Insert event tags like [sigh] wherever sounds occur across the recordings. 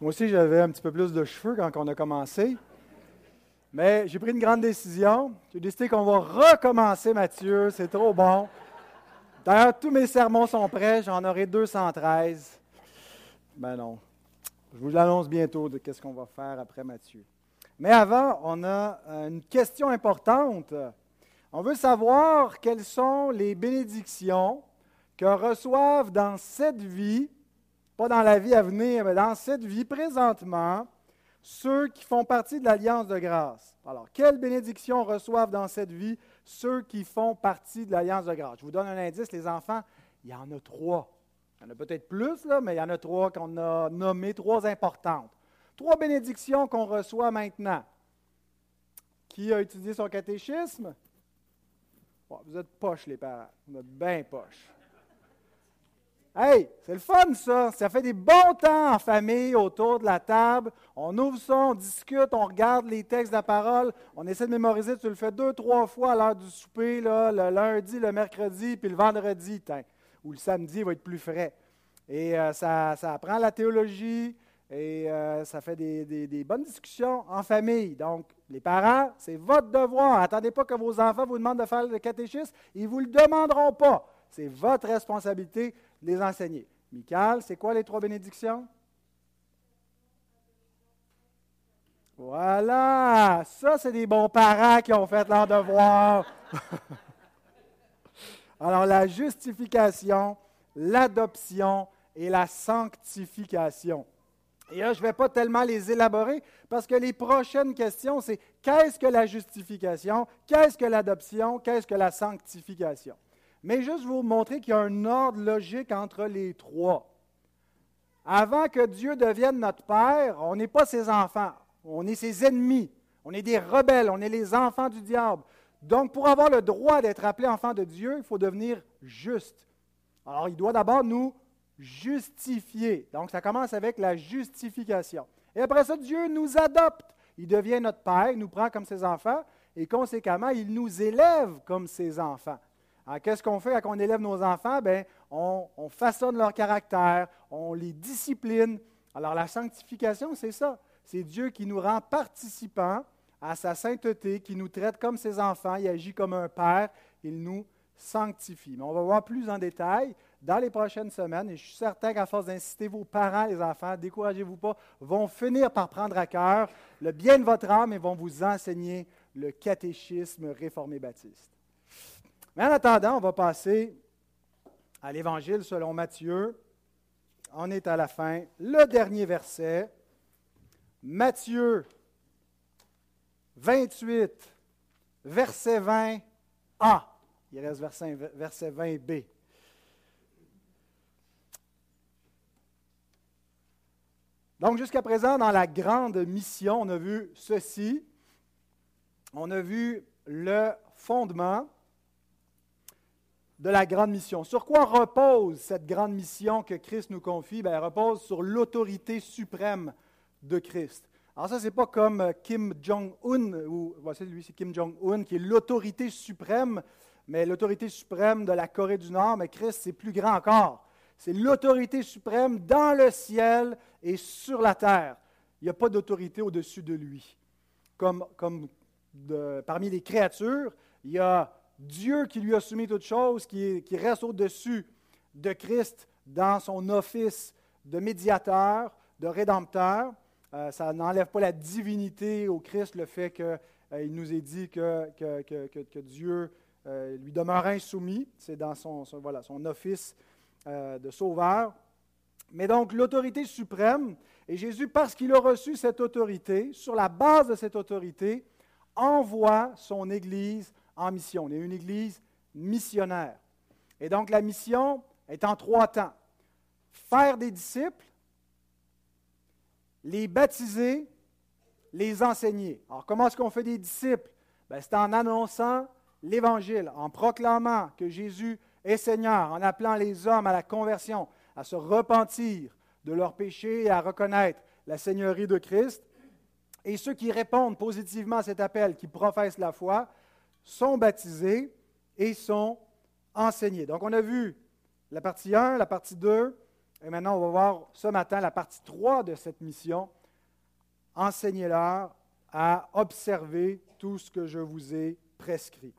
Moi aussi, j'avais un petit peu plus de cheveux quand on a commencé. Mais j'ai pris une grande décision. J'ai décidé qu'on va recommencer, Mathieu. C'est trop bon. D'ailleurs, tous mes sermons sont prêts. J'en aurai 213. Ben non. Je vous l'annonce bientôt de qu'est-ce qu'on va faire après Mathieu. Mais avant, on a une question importante. On veut savoir quelles sont les bénédictions que reçoivent dans cette vie, pas dans la vie à venir, mais dans cette vie présentement, ceux qui font partie de l'Alliance de grâce. Alors, quelles bénédictions reçoivent dans cette vie ceux qui font partie de l'Alliance de grâce? Je vous donne un indice, les enfants, il y en a trois. Il y en a peut-être plus, là, mais il y en a trois qu'on a nommées, trois importantes. Trois bénédictions qu'on reçoit maintenant. Qui a étudié son catéchisme? vous êtes poches, les parents. Vous êtes bien poches. Hey, c'est le fun, ça. Ça fait des bons temps en famille autour de la table. On ouvre ça, on discute, on regarde les textes de la parole. On essaie de mémoriser. Tu le fais deux, trois fois à l'heure du souper, là, le lundi, le mercredi, puis le vendredi, ou le samedi, il va être plus frais. Et euh, ça, apprend la théologie et euh, ça fait des, des, bonnes discussions en famille. Donc, les parents, c'est votre devoir. Attendez pas que vos enfants vous demandent de faire le catéchisme. Ils ne vous le demanderont pas. C'est votre responsabilité les enseigner. Michael, c'est quoi les trois bénédictions? Voilà, ça c'est des bons parents qui ont fait leur devoir. [laughs] Alors la justification, l'adoption et la sanctification. Et là, je ne vais pas tellement les élaborer parce que les prochaines questions, c'est qu'est-ce que la justification, qu'est-ce que l'adoption, qu'est-ce que la sanctification? Mais juste vous montrer qu'il y a un ordre logique entre les trois. Avant que Dieu devienne notre Père, on n'est pas ses enfants, on est ses ennemis, on est des rebelles, on est les enfants du diable. Donc, pour avoir le droit d'être appelé enfant de Dieu, il faut devenir juste. Alors, il doit d'abord nous justifier. Donc, ça commence avec la justification. Et après ça, Dieu nous adopte. Il devient notre Père, il nous prend comme ses enfants, et conséquemment, il nous élève comme ses enfants. Qu'est-ce qu'on fait quand on élève nos enfants? Bien, on, façonne leur caractère, on les discipline. Alors la sanctification, c'est ça. C'est Dieu qui nous rend participants à sa sainteté, qui nous traite comme ses enfants, il agit comme un père, il nous sanctifie. Mais on va voir plus en détail dans les prochaines semaines, et je suis certain qu'à force d'inciter vos parents, les enfants, découragez-vous pas, vont finir par prendre à cœur le bien de votre âme et vont vous enseigner le catéchisme réformé baptiste. Mais en attendant, on va passer à l'Évangile selon Matthieu. On est à la fin. Le dernier verset, Matthieu 28, verset 20a. Il reste verset, verset 20b. Donc jusqu'à présent, dans la grande mission, on a vu ceci. On a vu le fondement de la grande mission. Sur quoi repose cette grande mission que Christ nous confie? Bien, elle repose sur l'autorité suprême de Christ. Alors ça, ce n'est pas comme euh, Kim Jong-un, ou voici lui, c'est Kim Jong-un, qui est l'autorité suprême, mais l'autorité suprême de la Corée du Nord, mais Christ, c'est plus grand encore. C'est l'autorité suprême dans le ciel et sur la terre. Il n'y a pas d'autorité au-dessus de lui. Comme parmi les créatures, il y a Dieu qui lui a soumis toutes choses, qui, reste au-dessus de Christ dans son office de médiateur, de rédempteur. Euh, ça n'enlève pas la divinité au Christ, le fait qu'il euh, nous ait dit que, que, Dieu euh, lui demeure insoumis. C'est dans son, office de sauveur. Mais donc, l'autorité suprême, et Jésus, parce qu'il a reçu cette autorité, sur la base de cette autorité, envoie son Église en mission. On est une église missionnaire. Et donc la mission est en trois temps. Faire des disciples, les baptiser, les enseigner. Alors comment est-ce qu'on fait des disciples? Ben, C'est en annonçant l'Évangile, en proclamant que Jésus est Seigneur, en appelant les hommes à la conversion, à se repentir de leurs péchés et à reconnaître la Seigneurie de Christ. Et ceux qui répondent positivement à cet appel, qui professent la foi, sont baptisés et sont enseignés. Donc on a vu la partie 1, la partie 2, Et maintenant, on va voir ce matin la partie 3 de cette mission. Enseignez-leur à observer tout ce que je vous ai prescrit.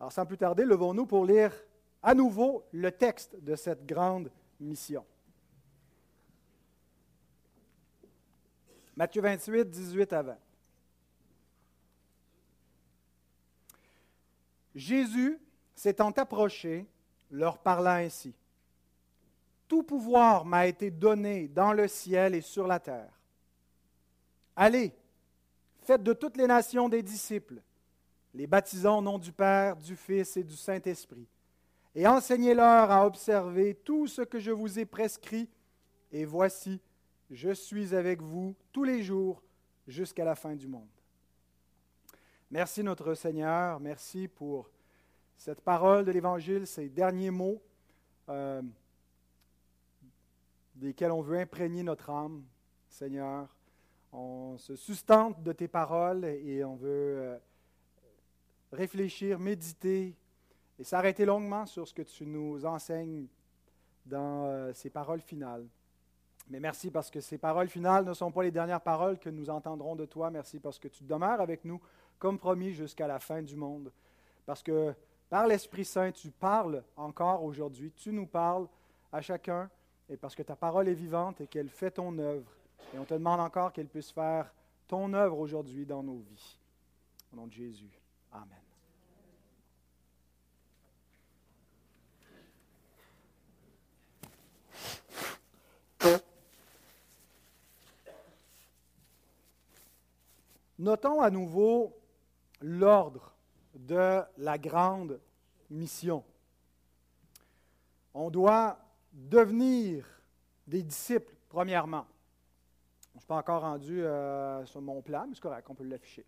Alors, sans plus tarder, levons-nous pour lire à nouveau le texte de cette grande mission. Matthieu 28, 18 à 20. Jésus, s'étant approché, leur parla ainsi. Tout pouvoir m'a été donné dans le ciel et sur la terre. Allez, faites de toutes les nations des disciples, les baptisant au nom du Père, du Fils et du Saint-Esprit, et enseignez-leur à observer tout ce que je vous ai prescrit, et voici, je suis avec vous tous les jours jusqu'à la fin du monde. Merci notre Seigneur, merci pour cette parole de l'Évangile, ces derniers mots euh, desquels on veut imprégner notre âme, Seigneur. On se sustente de tes paroles et on veut euh, réfléchir, méditer et s'arrêter longuement sur ce que tu nous enseignes dans euh, ces paroles finales. Mais merci parce que ces paroles finales ne sont pas les dernières paroles que nous entendrons de toi. Merci parce que tu demeures avec nous comme promis jusqu'à la fin du monde. Parce que par l'Esprit Saint, tu parles encore aujourd'hui. Tu nous parles à chacun et parce que ta parole est vivante et qu'elle fait ton œuvre. Et on te demande encore qu'elle puisse faire ton œuvre aujourd'hui dans nos vies. Au nom de Jésus. Amen. Notons à nouveau l'ordre de la grande mission. On doit devenir des disciples, premièrement. Je ne suis pas encore rendu euh, sur mon plan, mais c'est correct, on peut l'afficher.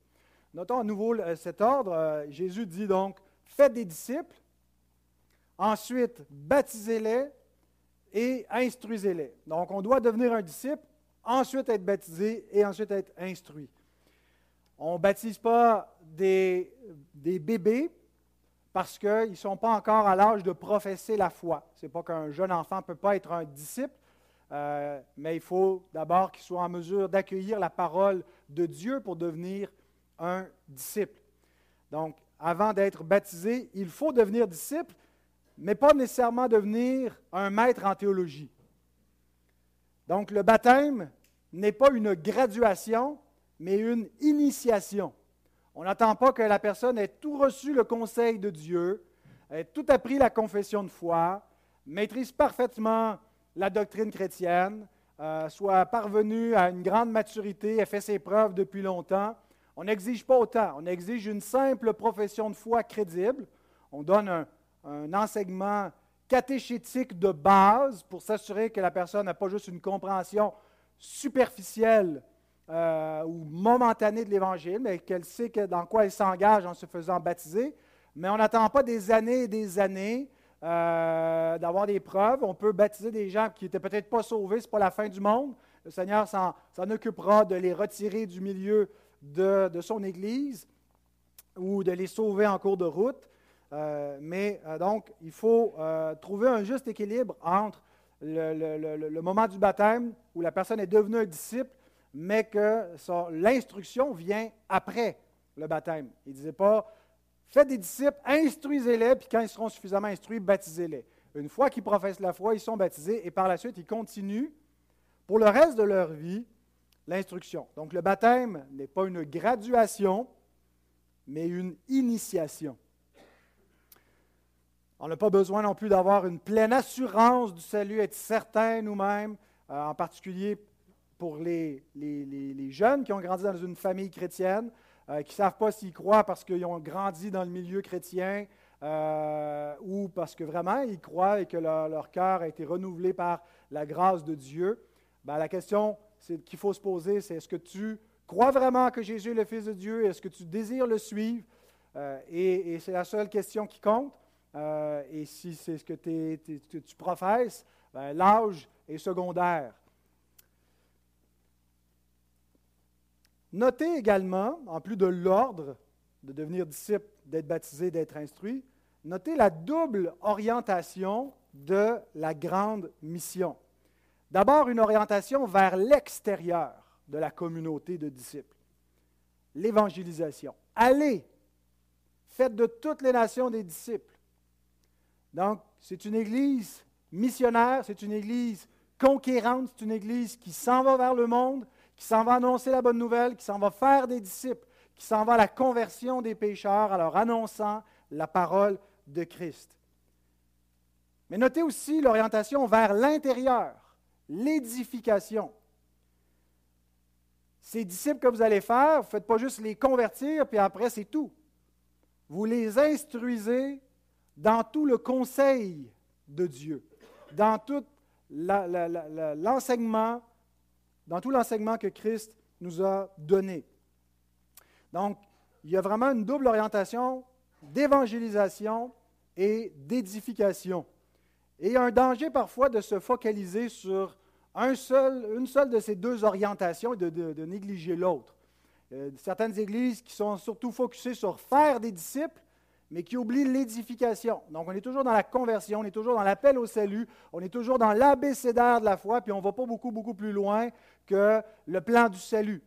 Notons à nouveau cet ordre. Euh, Jésus dit donc, faites des disciples, ensuite baptisez-les et instruisez-les. Donc on doit devenir un disciple, ensuite être baptisé et ensuite être instruit. On ne baptise pas des, bébés parce qu'ils ne sont pas encore à l'âge de professer la foi. Ce n'est pas qu'un jeune enfant ne peut pas être un disciple, euh, mais il faut d'abord qu'il soit en mesure d'accueillir la parole de Dieu pour devenir un disciple. Donc, avant d'être baptisé, il faut devenir disciple, mais pas nécessairement devenir un maître en théologie. Donc, le baptême n'est pas une graduation, mais une initiation. On n'attend pas que la personne ait tout reçu le conseil de Dieu, ait tout appris la confession de foi, maîtrise parfaitement la doctrine chrétienne, euh, soit parvenu à une grande maturité, ait fait ses preuves depuis longtemps. On n'exige pas autant. On exige une simple profession de foi crédible. On donne un, un enseignement catéchétique de base pour s'assurer que la personne n'a pas juste une compréhension superficielle euh, ou momentanée de l'Évangile, mais qu'elle sait dans quoi elle s'engage en se faisant baptiser. Mais on n'attend pas des années et des années euh, d'avoir des preuves. On peut baptiser des gens qui n'étaient peut-être pas sauvés, ce n'est pas la fin du monde. Le Seigneur s'en, occupera de les retirer du milieu de, son Église ou de les sauver en cours de route. Euh, mais donc, il faut trouver un juste équilibre entre le, moment du baptême où la personne est devenue un disciple mais que l'instruction vient après le baptême. Il ne disait pas, faites des disciples, instruisez-les, puis quand ils seront suffisamment instruits, baptisez-les. Une fois qu'ils professent la foi, ils sont baptisés, et par la suite, ils continuent pour le reste de leur vie l'instruction. Donc le baptême n'est pas une graduation, mais une initiation. On n'a pas besoin non plus d'avoir une pleine assurance du salut, être certain nous-mêmes, euh, en particulier pour les, jeunes qui ont grandi dans une famille chrétienne, euh, qui ne savent pas s'ils croient parce qu'ils ont grandi dans le milieu chrétien euh, ou parce que vraiment ils croient et que leur, cœur a été renouvelé par la grâce de Dieu. Ben, la question qu'il faut se poser, c'est est-ce que tu crois vraiment que Jésus est le Fils de Dieu? Est-ce que tu désires le suivre? Euh, et, c'est la seule question qui compte. et si c'est ce que, tu professes, ben, l'âge est secondaire. Notez également, en plus de l'ordre de devenir disciple, d'être baptisé, d'être instruit, notez la double orientation de la grande mission. D'abord, une orientation vers l'extérieur de la communauté de disciples. L'évangélisation. Allez, faites de toutes les nations des disciples. Donc, c'est une église missionnaire, c'est une église conquérante, c'est une église qui s'en va vers le monde, qui s'en va annoncer la bonne nouvelle, qui s'en va faire des disciples, qui s'en va à la conversion des pécheurs en leur annonçant la parole de Christ. Mais notez aussi l'orientation vers l'intérieur, l'édification. Ces disciples que vous allez faire, vous ne faites pas juste les convertir, puis après c'est tout. Vous les instruisez dans tout le conseil de Dieu, dans tout l'enseignement, dans tout l'enseignement que Christ nous a donné. Donc, il y a vraiment une double orientation d'évangélisation et d'édification. Et il y a un danger parfois de se focaliser sur une seule de ces deux orientations et de, négliger l'autre. Euh, certaines églises qui sont surtout focusées sur faire des disciples, mais qui oublient l'édification. Donc, on est toujours dans la conversion, on est toujours dans l'appel au salut, on est toujours dans l'abécédaire de la foi, puis on ne va pas beaucoup, beaucoup plus loin que le plan du salut.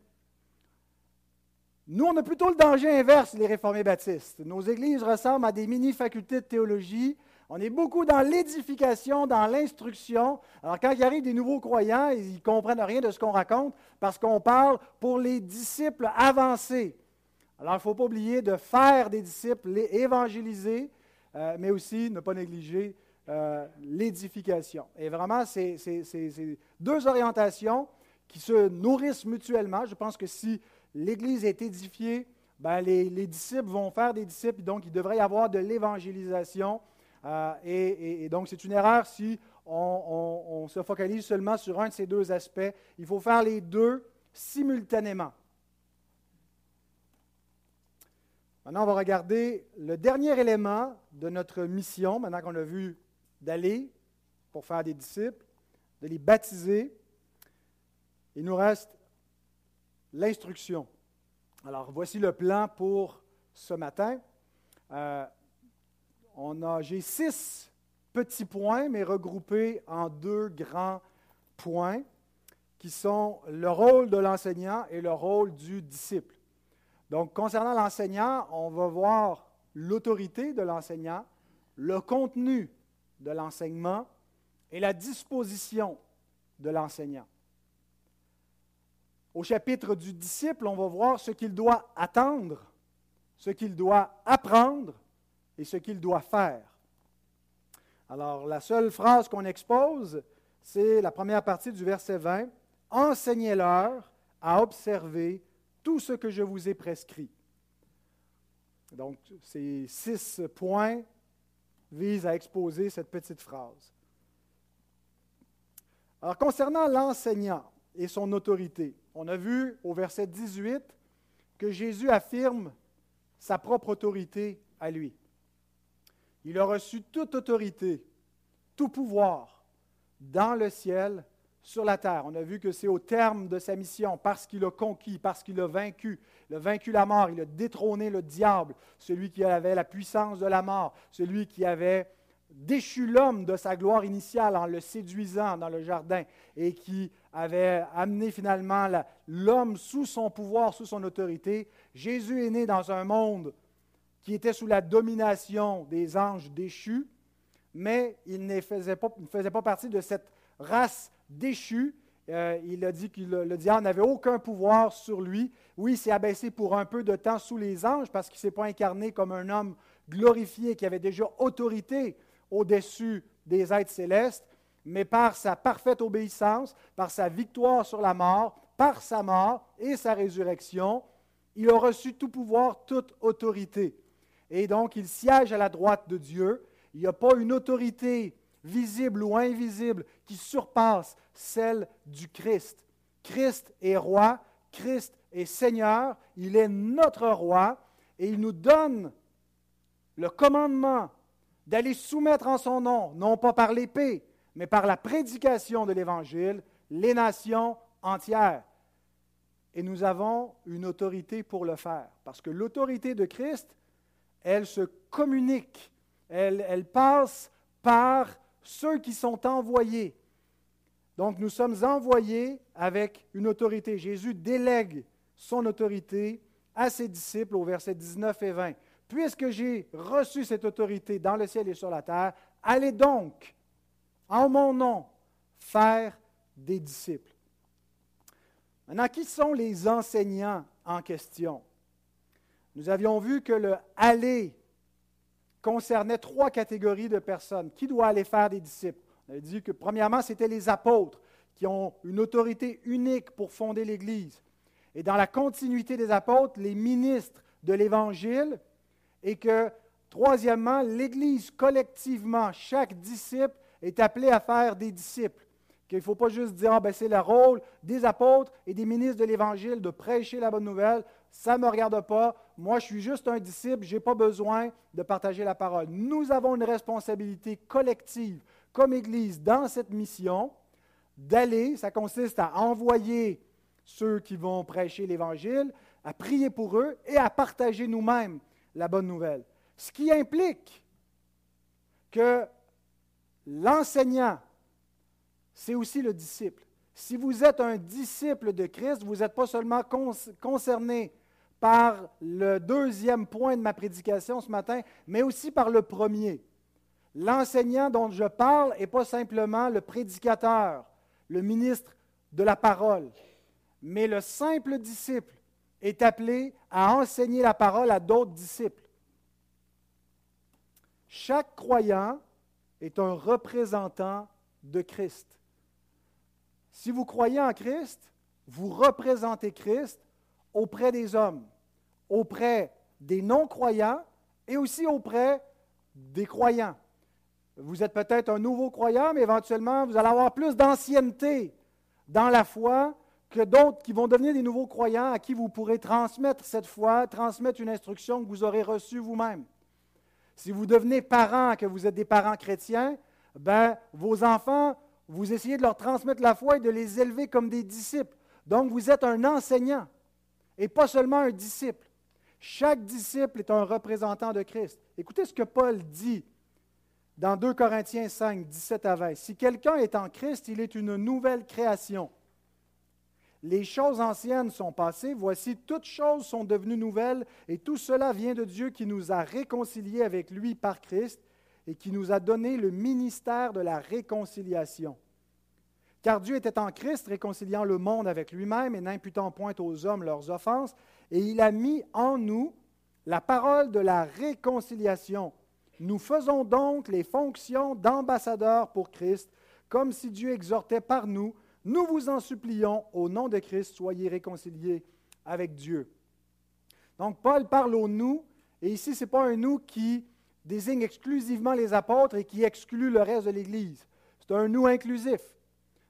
Nous, on a plutôt le danger inverse, les réformés baptistes. Nos églises ressemblent à des mini-facultés de théologie. On est beaucoup dans l'édification, dans l'instruction. Alors, quand il arrive des nouveaux croyants, ils ne comprennent rien de ce qu'on raconte parce qu'on parle pour les disciples avancés. Alors, il ne faut pas oublier de faire des disciples, les évangéliser, euh, mais aussi ne pas négliger euh, l'édification. Et vraiment, c'est deux orientations qui se nourrissent mutuellement. Je pense que si l'Église est édifiée, ben les, disciples vont faire des disciples, donc il devrait y avoir de l'évangélisation. Euh, et, donc, c'est une erreur si on, se focalise seulement sur un de ces deux aspects. Il faut faire les deux simultanément. Maintenant, on va regarder le dernier élément de notre mission, maintenant qu'on a vu d'aller pour faire des disciples, de les baptiser. Il nous reste l'instruction. Alors, voici le plan pour ce matin. Euh, on j'ai six petits points, mais regroupés en deux grands points, qui sont le rôle de l'enseignant et le rôle du disciple. Donc, concernant l'enseignant, on va voir l'autorité de l'enseignant, le contenu de l'enseignement et la disposition de l'enseignant. Au chapitre du disciple, on va voir ce qu'il doit attendre, ce qu'il doit apprendre et ce qu'il doit faire. Alors, la seule phrase qu'on expose, c'est la première partie du verset 20. Enseignez-leur à observer tout ce que je vous ai prescrit. Donc, ces six points visent à exposer cette petite phrase. Alors, concernant l'enseignant et son autorité, on a vu au verset 18 que Jésus affirme sa propre autorité à lui. Il a reçu toute autorité, tout pouvoir dans le ciel, sur la terre. On a vu que c'est au terme de sa mission, parce qu'il a conquis, parce qu'il a vaincu, il a vaincu la mort, il a détrôné le diable, celui qui avait la puissance de la mort, celui qui avait déchu l'homme de sa gloire initiale en le séduisant dans le jardin et qui avait amené finalement l'homme sous son pouvoir, sous son autorité. Jésus est né dans un monde qui était sous la domination des anges déchus, mais il ne faisait pas, partie de cette race déchu. Euh, il a dit que le, diable n'avait aucun pouvoir sur lui. Oui, il s'est abaissé pour un peu de temps sous les anges parce qu'il ne s'est pas incarné comme un homme glorifié qui avait déjà autorité au-dessus des êtres célestes, mais par sa parfaite obéissance, par sa victoire sur la mort, par sa mort et sa résurrection, il a reçu tout pouvoir, toute autorité. Et donc, il siège à la droite de Dieu. Il n'y a pas une autorité visible ou invisible, qui surpasse celle du Christ. Christ est roi, Christ est Seigneur, il est notre roi, et il nous donne le commandement d'aller soumettre en son nom, non pas par l'épée, mais par la prédication de l'Évangile, les nations entières. Et nous avons une autorité pour le faire, parce que l'autorité de Christ, elle se communique, elle, passe par ceux qui sont envoyés. Donc nous sommes envoyés avec une autorité. Jésus délègue son autorité à ses disciples au verset 19 et 20. Puisque j'ai reçu cette autorité dans le ciel et sur la terre, allez donc, en mon nom, faire des disciples. Maintenant, qui sont les enseignants en question? Nous avions vu que le aller concernait trois catégories de personnes. Qui doit aller faire des disciples? On avait dit que premièrement, c'était les apôtres qui ont une autorité unique pour fonder l'Église. Et dans la continuité des apôtres, les ministres de l'Évangile, et que troisièmement, l'Église collectivement, chaque disciple est appelé à faire des disciples. Qu'il ne faut pas juste dire, ah, ben, c'est le rôle des apôtres et des ministres de l'Évangile de prêcher la bonne nouvelle. Ça ne me regarde pas. Moi, je suis juste un disciple. Je n'ai pas besoin de partager la parole. Nous avons une responsabilité collective comme Église dans cette mission d'aller. Ça consiste à envoyer ceux qui vont prêcher l'Évangile, à prier pour eux et à partager nous-mêmes la bonne nouvelle. Ce qui implique que l'enseignant c'est aussi le disciple. Si vous êtes un disciple de Christ, vous n'êtes pas seulement concerné par le deuxième point de ma prédication ce matin, mais aussi par le premier. L'enseignant dont je parle n'est pas simplement le prédicateur, le ministre de la parole, mais le simple disciple est appelé à enseigner la parole à d'autres disciples. Chaque croyant est un représentant de Christ. Si vous croyez en Christ, vous représentez Christ auprès des hommes, auprès des non-croyants et aussi auprès des croyants. Vous êtes peut-être un nouveau croyant, mais éventuellement, vous allez avoir plus d'ancienneté dans la foi que d'autres qui vont devenir des nouveaux croyants à qui vous pourrez transmettre cette foi, transmettre une instruction que vous aurez reçue vous-même. Si vous devenez parent, que vous êtes des parents chrétiens, ben, vos enfants vous essayez de leur transmettre la foi et de les élever comme des disciples. Donc, vous êtes un enseignant et pas seulement un disciple. Chaque disciple est un représentant de Christ. Écoutez ce que Paul dit dans 2 Corinthiens 5, 17 à 20. Si quelqu'un est en Christ, il est une nouvelle création. Les choses anciennes sont passées, voici toutes choses sont devenues nouvelles, et tout cela vient de Dieu qui nous a réconciliés avec lui par Christ et qui nous a donné le ministère de la réconciliation. Car Dieu était en Christ, réconciliant le monde avec lui-même et n'imputant point aux hommes leurs offenses, et il a mis en nous la parole de la réconciliation. Nous faisons donc les fonctions d'ambassadeurs pour Christ, comme si Dieu exhortait par nous. Nous vous en supplions, au nom de Christ, soyez réconciliés avec Dieu. Donc Paul parle au nous, et ici, ce n'est pas un nous qui désigne exclusivement les apôtres et qui exclut le reste de l'Église. C'est un nous inclusif.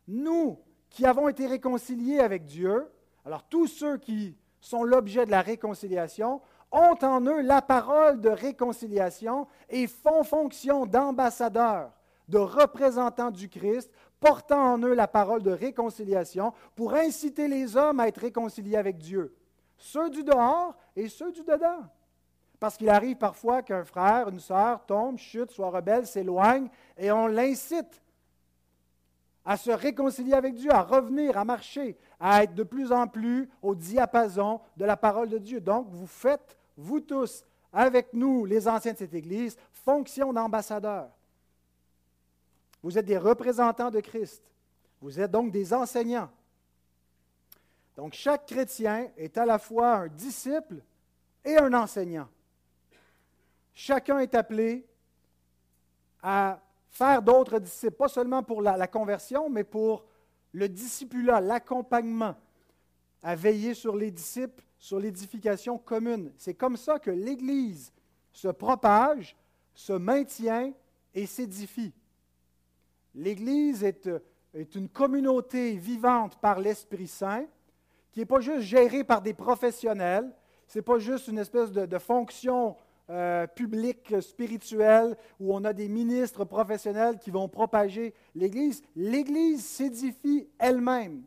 Nous qui avons été réconciliés avec Dieu, alors tous ceux qui sont l'objet de la réconciliation ont en eux la parole de réconciliation et font fonction d'ambassadeurs, de représentants du Christ, portant en eux la parole de réconciliation pour inciter les hommes à être réconciliés avec Dieu, ceux du dehors et ceux du dedans. Parce qu'il arrive parfois qu'un frère, une sœur tombe, chute, soit rebelle, s'éloigne, et on l'incite à se réconcilier avec Dieu, à revenir, à marcher, à être de plus en plus au diapason de la parole de Dieu. Donc, vous faites, vous tous, avec nous, les anciens de cette Église, fonction d'ambassadeurs. Vous êtes des représentants de Christ. Vous êtes donc des enseignants. Donc, chaque chrétien est à la fois un disciple et un enseignant. Chacun est appelé à faire d'autres disciples, pas seulement pour la, conversion, mais pour le discipulat, l'accompagnement, à veiller sur les disciples, sur l'édification commune. C'est comme ça que l'Église se propage, se maintient et s'édifie. L'Église est, une communauté vivante par l'Esprit Saint, qui n'est pas juste gérée par des professionnels, ce n'est pas juste une espèce de, fonction euh, public spirituel où on a des ministres professionnels qui vont propager l'Église. L'Église s'édifie elle-même.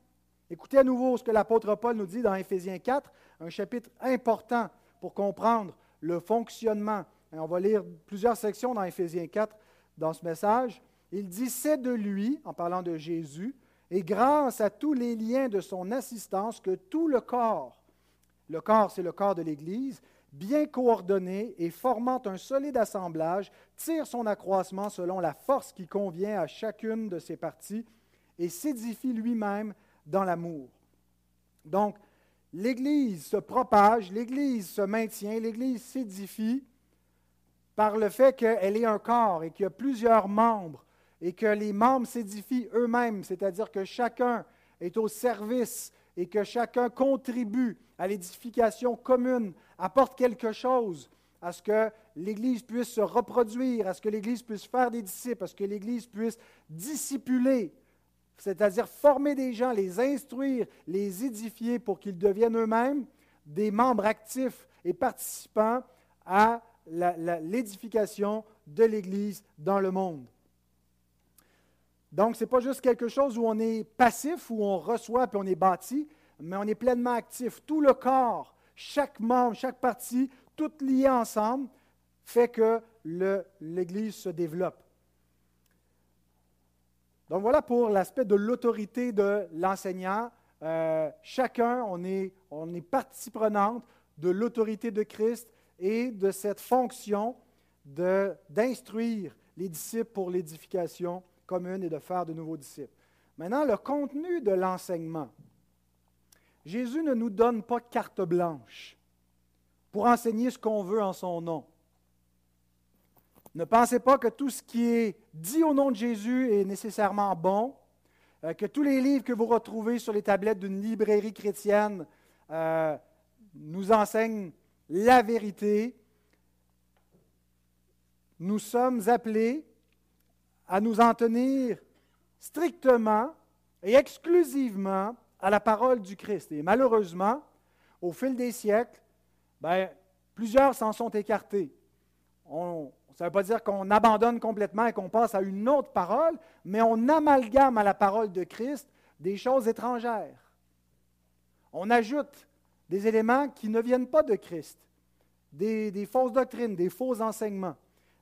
Écoutez à nouveau ce que l'apôtre Paul nous dit dans Éphésiens 4, un chapitre important pour comprendre le fonctionnement. on va lire plusieurs sections dans Éphésiens 4 dans ce message. Il dit C'est de lui, en parlant de Jésus, et grâce à tous les liens de son assistance que tout le corps, le corps c'est le corps de l'Église, bien coordonné et formant un solide assemblage, tire son accroissement selon la force qui convient à chacune de ses parties et s'édifie lui-même dans l'amour. Donc, l'Église se propage, l'Église se maintient, l'Église s'édifie par le fait qu'elle est un corps et qu'il y a plusieurs membres et que les membres s'édifient eux-mêmes, c'est-à-dire que chacun est au service et que chacun contribue à l'édification commune, apporte quelque chose à ce que l'Église puisse se reproduire, à ce que l'Église puisse faire des disciples, à ce que l'Église puisse discipuler, c'est-à-dire former des gens, les instruire, les édifier pour qu'ils deviennent eux-mêmes des membres actifs et participants à l'édification de l'Église dans le monde. Donc, ce n'est pas juste quelque chose où on est passif, où on reçoit puis on est bâti, mais on est pleinement actif. Tout le corps, chaque membre, chaque partie, tout lié ensemble, fait que l'Église se développe. Donc voilà pour l'aspect de l'autorité de l'enseignant. Euh, chacun, on est, on est partie prenante de l'autorité de Christ et de cette fonction d'instruire les disciples pour l'édification commune et de faire de nouveaux disciples. Maintenant, le contenu de l'enseignement. Jésus ne nous donne pas carte blanche pour enseigner ce qu'on veut en son nom. Ne pensez pas que tout ce qui est dit au nom de Jésus est nécessairement bon, euh, que tous les livres que vous retrouvez sur les tablettes d'une librairie chrétienne euh, nous enseignent la vérité. Nous sommes appelés à nous en tenir strictement et exclusivement à la parole du Christ. Et malheureusement, au fil des siècles, ben, plusieurs s'en sont écartés. On, ça ne veut pas dire qu'on abandonne complètement et qu'on passe à une autre parole, mais on amalgame à la parole de Christ des choses étrangères. On ajoute des éléments qui ne viennent pas de Christ, des, des fausses doctrines, des faux enseignements.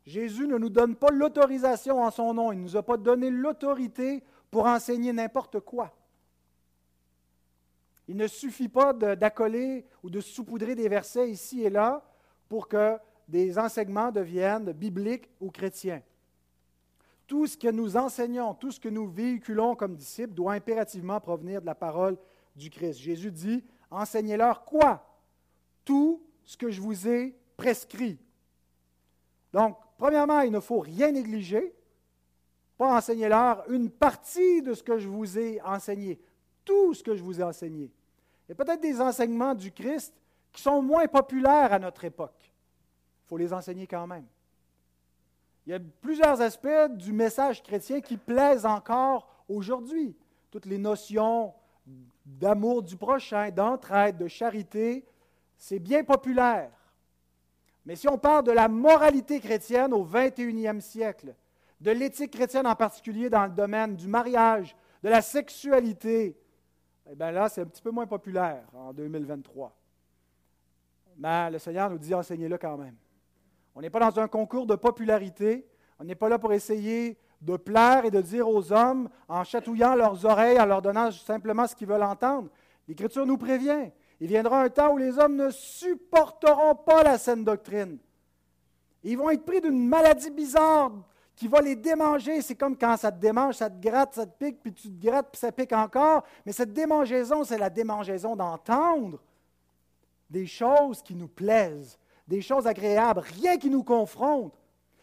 Jésus ne nous donne pas l'autorisation en son nom. Il ne nous a pas donné l'autorité pour enseigner n'importe quoi. Il ne suffit pas d'accoler ou de saupoudrer des versets ici et là pour que des enseignements deviennent bibliques ou chrétiens. Tout ce que nous enseignons, tout ce que nous véhiculons comme disciples doit impérativement provenir de la parole du Christ. Jésus dit, enseignez-leur quoi? Tout ce que je vous ai prescrit. Donc, premièrement, il ne faut rien négliger, pas enseigner leur une partie de ce que je vous ai enseigné, tout ce que je vous ai enseigné. Il y a peut-être des enseignements du Christ qui sont moins populaires à notre époque. Il faut les enseigner quand même. Il y a plusieurs aspects du message chrétien qui plaisent encore aujourd'hui. Toutes les notions d'amour du prochain, d'entraide, de charité, c'est bien populaire. Mais si on parle de la moralité chrétienne au 21e siècle, de l'éthique chrétienne en particulier dans le domaine du mariage, de la sexualité, eh bien là, c'est un petit peu moins populaire en 2023. Mais le Seigneur nous dit enseignez-le quand même. On n'est pas dans un concours de popularité. On n'est pas là pour essayer de plaire et de dire aux hommes en chatouillant leurs oreilles, en leur donnant simplement ce qu'ils veulent entendre. L'Écriture nous prévient. Il viendra un temps où les hommes ne supporteront pas la saine doctrine. Ils vont être pris d'une maladie bizarre qui va les démanger. C'est comme quand ça te démange, ça te gratte, ça te pique, puis tu te grattes, puis ça pique encore. Mais cette démangeaison, c'est la démangeaison d'entendre des choses qui nous plaisent, des choses agréables, rien qui nous confronte,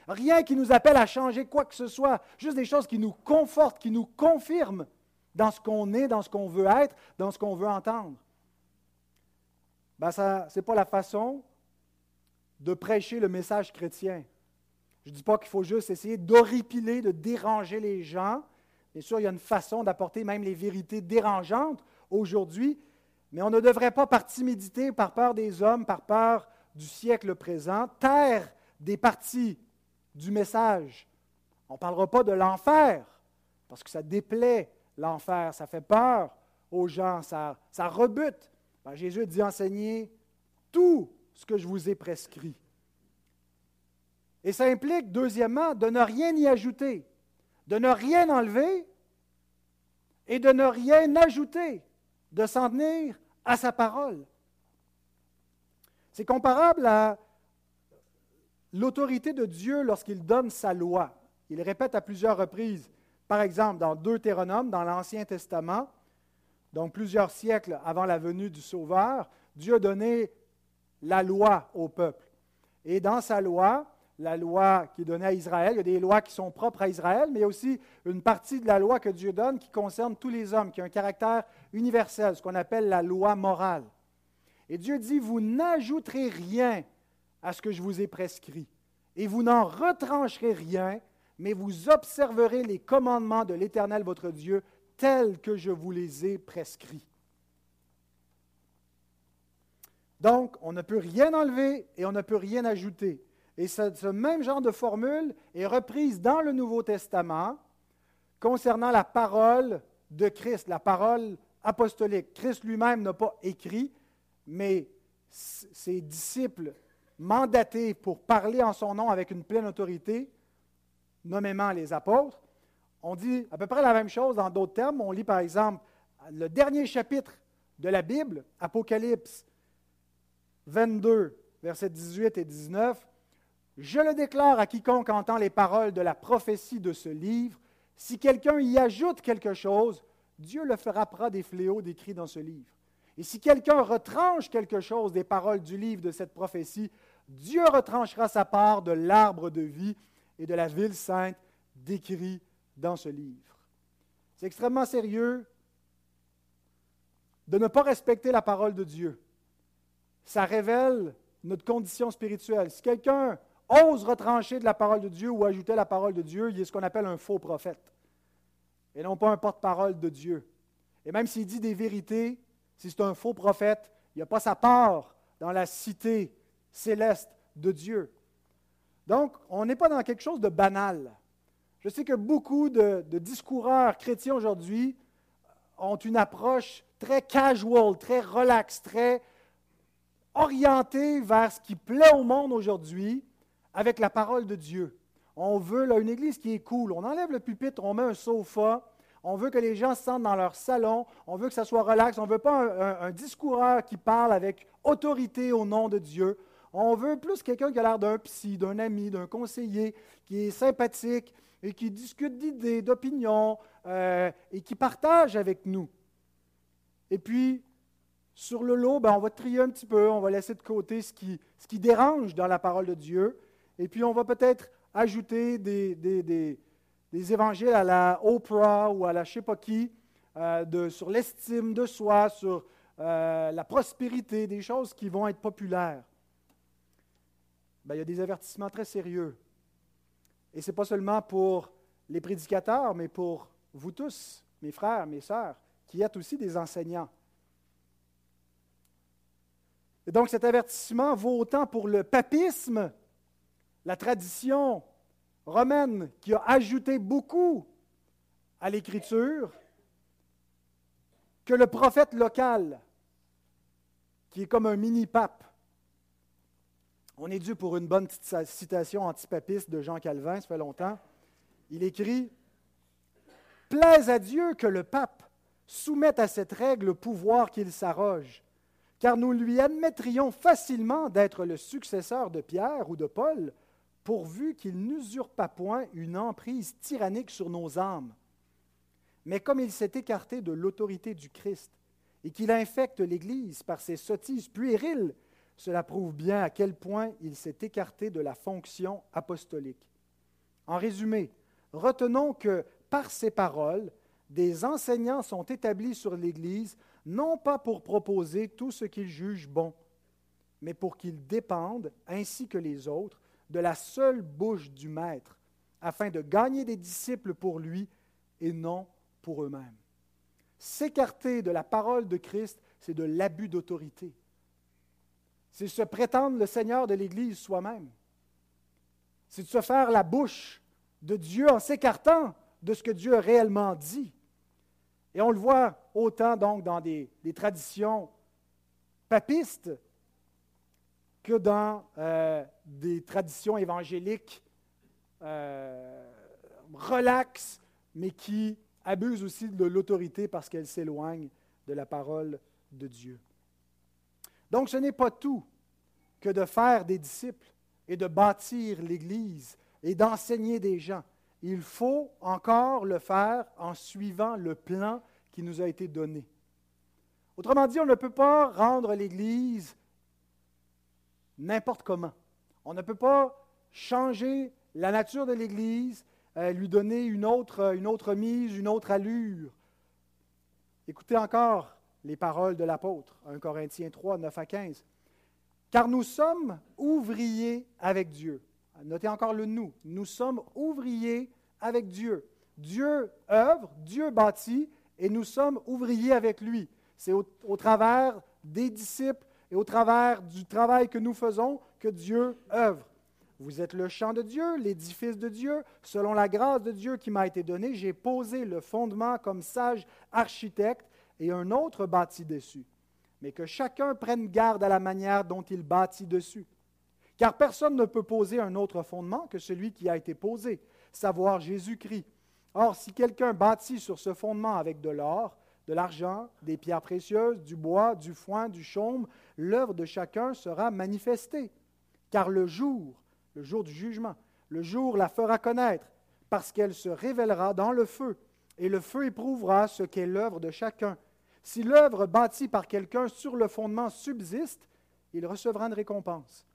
rien qui nous appelle à changer quoi que ce soit, juste des choses qui nous confortent, qui nous confirment dans ce qu'on est, dans ce qu'on veut être, dans ce qu'on veut entendre ben ce n'est pas la façon de prêcher le message chrétien. Je ne dis pas qu'il faut juste essayer d'horripiler, de déranger les gens. Bien sûr, il y a une façon d'apporter même les vérités dérangeantes aujourd'hui, mais on ne devrait pas, par timidité, par peur des hommes, par peur du siècle présent, taire des parties du message. On ne parlera pas de l'enfer, parce que ça déplaît l'enfer, ça fait peur aux gens, ça, ça rebute ben, Jésus dit enseigner tout ce que je vous ai prescrit. Et ça implique, deuxièmement, de ne rien y ajouter, de ne rien enlever et de ne rien ajouter, de s'en tenir à sa parole. C'est comparable à l'autorité de Dieu lorsqu'il donne sa loi. Il répète à plusieurs reprises, par exemple dans Deutéronome, dans l'Ancien Testament, donc plusieurs siècles avant la venue du Sauveur, Dieu a donné la loi au peuple. Et dans sa loi, la loi qui est donnée à Israël, il y a des lois qui sont propres à Israël, mais il y a aussi une partie de la loi que Dieu donne qui concerne tous les hommes, qui a un caractère universel, ce qu'on appelle la loi morale. Et Dieu dit, vous n'ajouterez rien à ce que je vous ai prescrit, et vous n'en retrancherez rien, mais vous observerez les commandements de l'Éternel votre Dieu tels que je vous les ai prescrits. Donc, on ne peut rien enlever et on ne peut rien ajouter. Et ce, même genre de formule est reprise dans le Nouveau Testament concernant la parole de Christ, la parole apostolique. Christ lui-même n'a pas écrit, mais ses disciples mandatés pour parler en son nom avec une pleine autorité, nommément les apôtres, on dit à peu près la même chose dans d'autres termes. On lit par exemple le dernier chapitre de la Bible, Apocalypse 22, versets 18 et 19. Je le déclare à quiconque entend les paroles de la prophétie de ce livre. Si quelqu'un y ajoute quelque chose, Dieu le frappera des fléaux décrits dans ce livre. Et si quelqu'un retranche quelque chose des paroles du livre de cette prophétie, Dieu retranchera sa part de l'arbre de vie et de la ville sainte décrit dans ce livre. C'est extrêmement sérieux de ne pas respecter la parole de Dieu. Ça révèle notre condition spirituelle. Si quelqu'un ose retrancher de la parole de Dieu ou ajouter la parole de Dieu, il est ce qu'on appelle un faux prophète, et non pas un porte-parole de Dieu. Et même s'il dit des vérités, si c'est un faux prophète, il n'a pas sa part dans la cité céleste de Dieu. Donc, on n'est pas dans quelque chose de banal. Je sais que beaucoup de, discoureurs chrétiens aujourd'hui ont une approche très casual, très relaxe, très orientée vers ce qui plaît au monde aujourd'hui avec la parole de Dieu. On veut une église qui est cool. On enlève le pupitre, on met un sofa. On veut que les gens se sentent dans leur salon. On veut que ça soit relax. On ne veut pas un, un discoureur qui parle avec autorité au nom de Dieu. On veut plus quelqu'un qui a l'air d'un psy, d'un ami, d'un conseiller, qui est sympathique, et qui discute d'idées, d'opinions euh, et qui partage avec nous. Et puis, sur le lot, ben, on va trier un petit peu, on va laisser de côté ce qui, ce qui dérange dans la parole de Dieu, et puis on va peut-être ajouter des, des, des, évangiles à la Oprah ou à la je sais pas qui, euh, sur l'estime de soi, sur euh, la prospérité, des choses qui vont être populaires. Ben, il y a des avertissements très sérieux et ce n'est pas seulement pour les prédicateurs, mais pour vous tous, mes frères, mes sœurs, qui êtes aussi des enseignants. Et donc cet avertissement vaut autant pour le papisme, la tradition romaine qui a ajouté beaucoup à l'Écriture, que le prophète local, qui est comme un mini-pape. On est dû pour une bonne petite citation antipapiste de Jean Calvin, ça fait longtemps. Il écrit Plaise à Dieu que le pape soumette à cette règle le pouvoir qu'il s'arroge, car nous lui admettrions facilement d'être le successeur de Pierre ou de Paul, pourvu qu'il n'usurpe point une emprise tyrannique sur nos âmes. Mais comme il s'est écarté de l'autorité du Christ et qu'il infecte l'Église par ses sottises puériles cela prouve bien à quel point il s'est écarté de la fonction apostolique. En résumé, retenons que par ces paroles, des enseignants sont établis sur l'Église, non pas pour proposer tout ce qu'ils jugent bon, mais pour qu'ils dépendent, ainsi que les autres, de la seule bouche du Maître, afin de gagner des disciples pour lui et non pour eux-mêmes. S'écarter de la parole de Christ, c'est de l'abus d'autorité c'est se prétendre le Seigneur de l'Église soi-même. C'est de se faire la bouche de Dieu en s'écartant de ce que Dieu a réellement dit. Et on le voit autant donc dans des, traditions papistes que dans euh, des traditions évangéliques, euh, relaxe, mais qui abuse aussi de l'autorité parce qu'elle s'éloigne de la parole de Dieu. Donc ce n'est pas tout que de faire des disciples et de bâtir l'Église et d'enseigner des gens. Il faut encore le faire en suivant le plan qui nous a été donné. Autrement dit, on ne peut pas rendre l'Église n'importe comment. On ne peut pas changer la nature de l'Église, euh, lui donner une autre, une autre mise, une autre allure. Écoutez encore les paroles de l'apôtre, 1 Corinthiens 3, 9 à 15. Car nous sommes ouvriers avec Dieu. Notez encore le nous. Nous sommes ouvriers avec Dieu. Dieu œuvre, Dieu bâtit, et nous sommes ouvriers avec lui. C'est au, travers des disciples et au travers du travail que nous faisons que Dieu œuvre. Vous êtes le champ de Dieu, l'édifice de Dieu. Selon la grâce de Dieu qui m'a été donnée, j'ai posé le fondement comme sage architecte et un autre bâti dessus. Mais que chacun prenne garde à la manière dont il bâtit dessus. Car personne ne peut poser un autre fondement que celui qui a été posé, savoir Jésus-Christ. Or, si quelqu'un bâtit sur ce fondement avec de l'or, de l'argent, des pierres précieuses, du bois, du foin, du chaume, l'œuvre de chacun sera manifestée. Car le jour, le jour du jugement, le jour la fera connaître, parce qu'elle se révélera dans le feu, et le feu éprouvera ce qu'est l'œuvre de chacun. Si l'œuvre bâtie par quelqu'un sur le fondement subsiste, il recevra une récompense.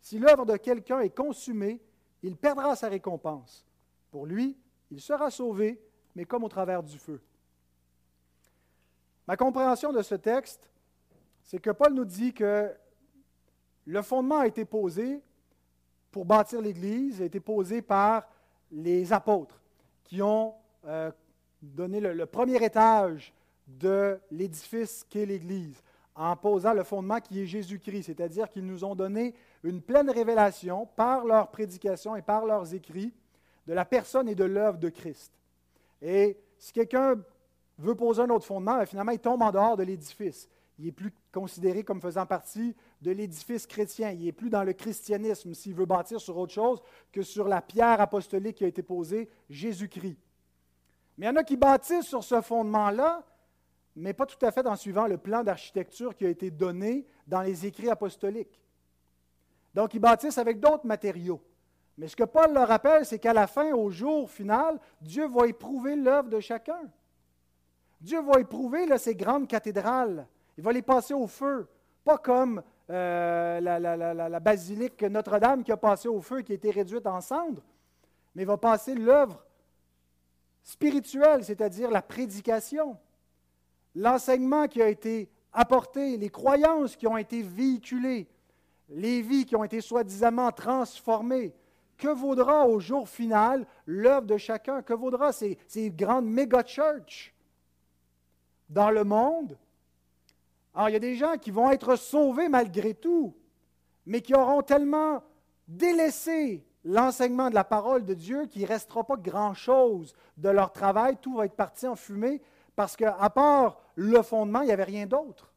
Si l'œuvre de quelqu'un est consumée, il perdra sa récompense. Pour lui, il sera sauvé, mais comme au travers du feu. Ma compréhension de ce texte, c'est que Paul nous dit que le fondement a été posé pour bâtir l'Église, a été posé par les apôtres qui ont euh, donné le, le, premier étage de l'édifice qu'est l'Église, en posant le fondement qui est Jésus-Christ, c'est-à-dire qu'ils nous ont donné une pleine révélation par leur prédication et par leurs écrits de la personne et de l'œuvre de Christ. Et si quelqu'un veut poser un autre fondement, ben, finalement, il tombe en dehors de l'édifice. Il n'est plus considéré comme faisant partie de l'édifice chrétien. Il n'est plus dans le christianisme s'il veut bâtir sur autre chose que sur la pierre apostolique qui a été posée, Jésus-Christ. Mais il y en a qui bâtissent sur ce fondement-là, mais pas tout à fait en suivant le plan d'architecture qui a été donné dans les écrits apostoliques. Donc, ils bâtissent avec d'autres matériaux. Mais ce que Paul leur rappelle, c'est qu'à la fin, au jour final, Dieu va éprouver l'œuvre de chacun. Dieu va éprouver ces grandes cathédrales. Il va les passer au feu. Pas comme euh, la, basilique Notre-Dame qui a passé au feu, qui a été réduite en cendres, mais il va passer l'œuvre spirituelle, c'est-à-dire la prédication, l'enseignement qui a été apporté, les croyances qui ont été véhiculées, les vies qui ont été soi-disant transformées. Que vaudra au jour final l'œuvre de chacun? Que vaudra ces, grandes méga-churches dans le monde? Alors, il y a des gens qui vont être sauvés malgré tout, mais qui auront tellement délaissé l'enseignement de la parole de Dieu qu'il ne restera pas grand-chose de leur travail. Tout va être parti en fumée parce qu'à part le fondement, il n'y avait rien d'autre.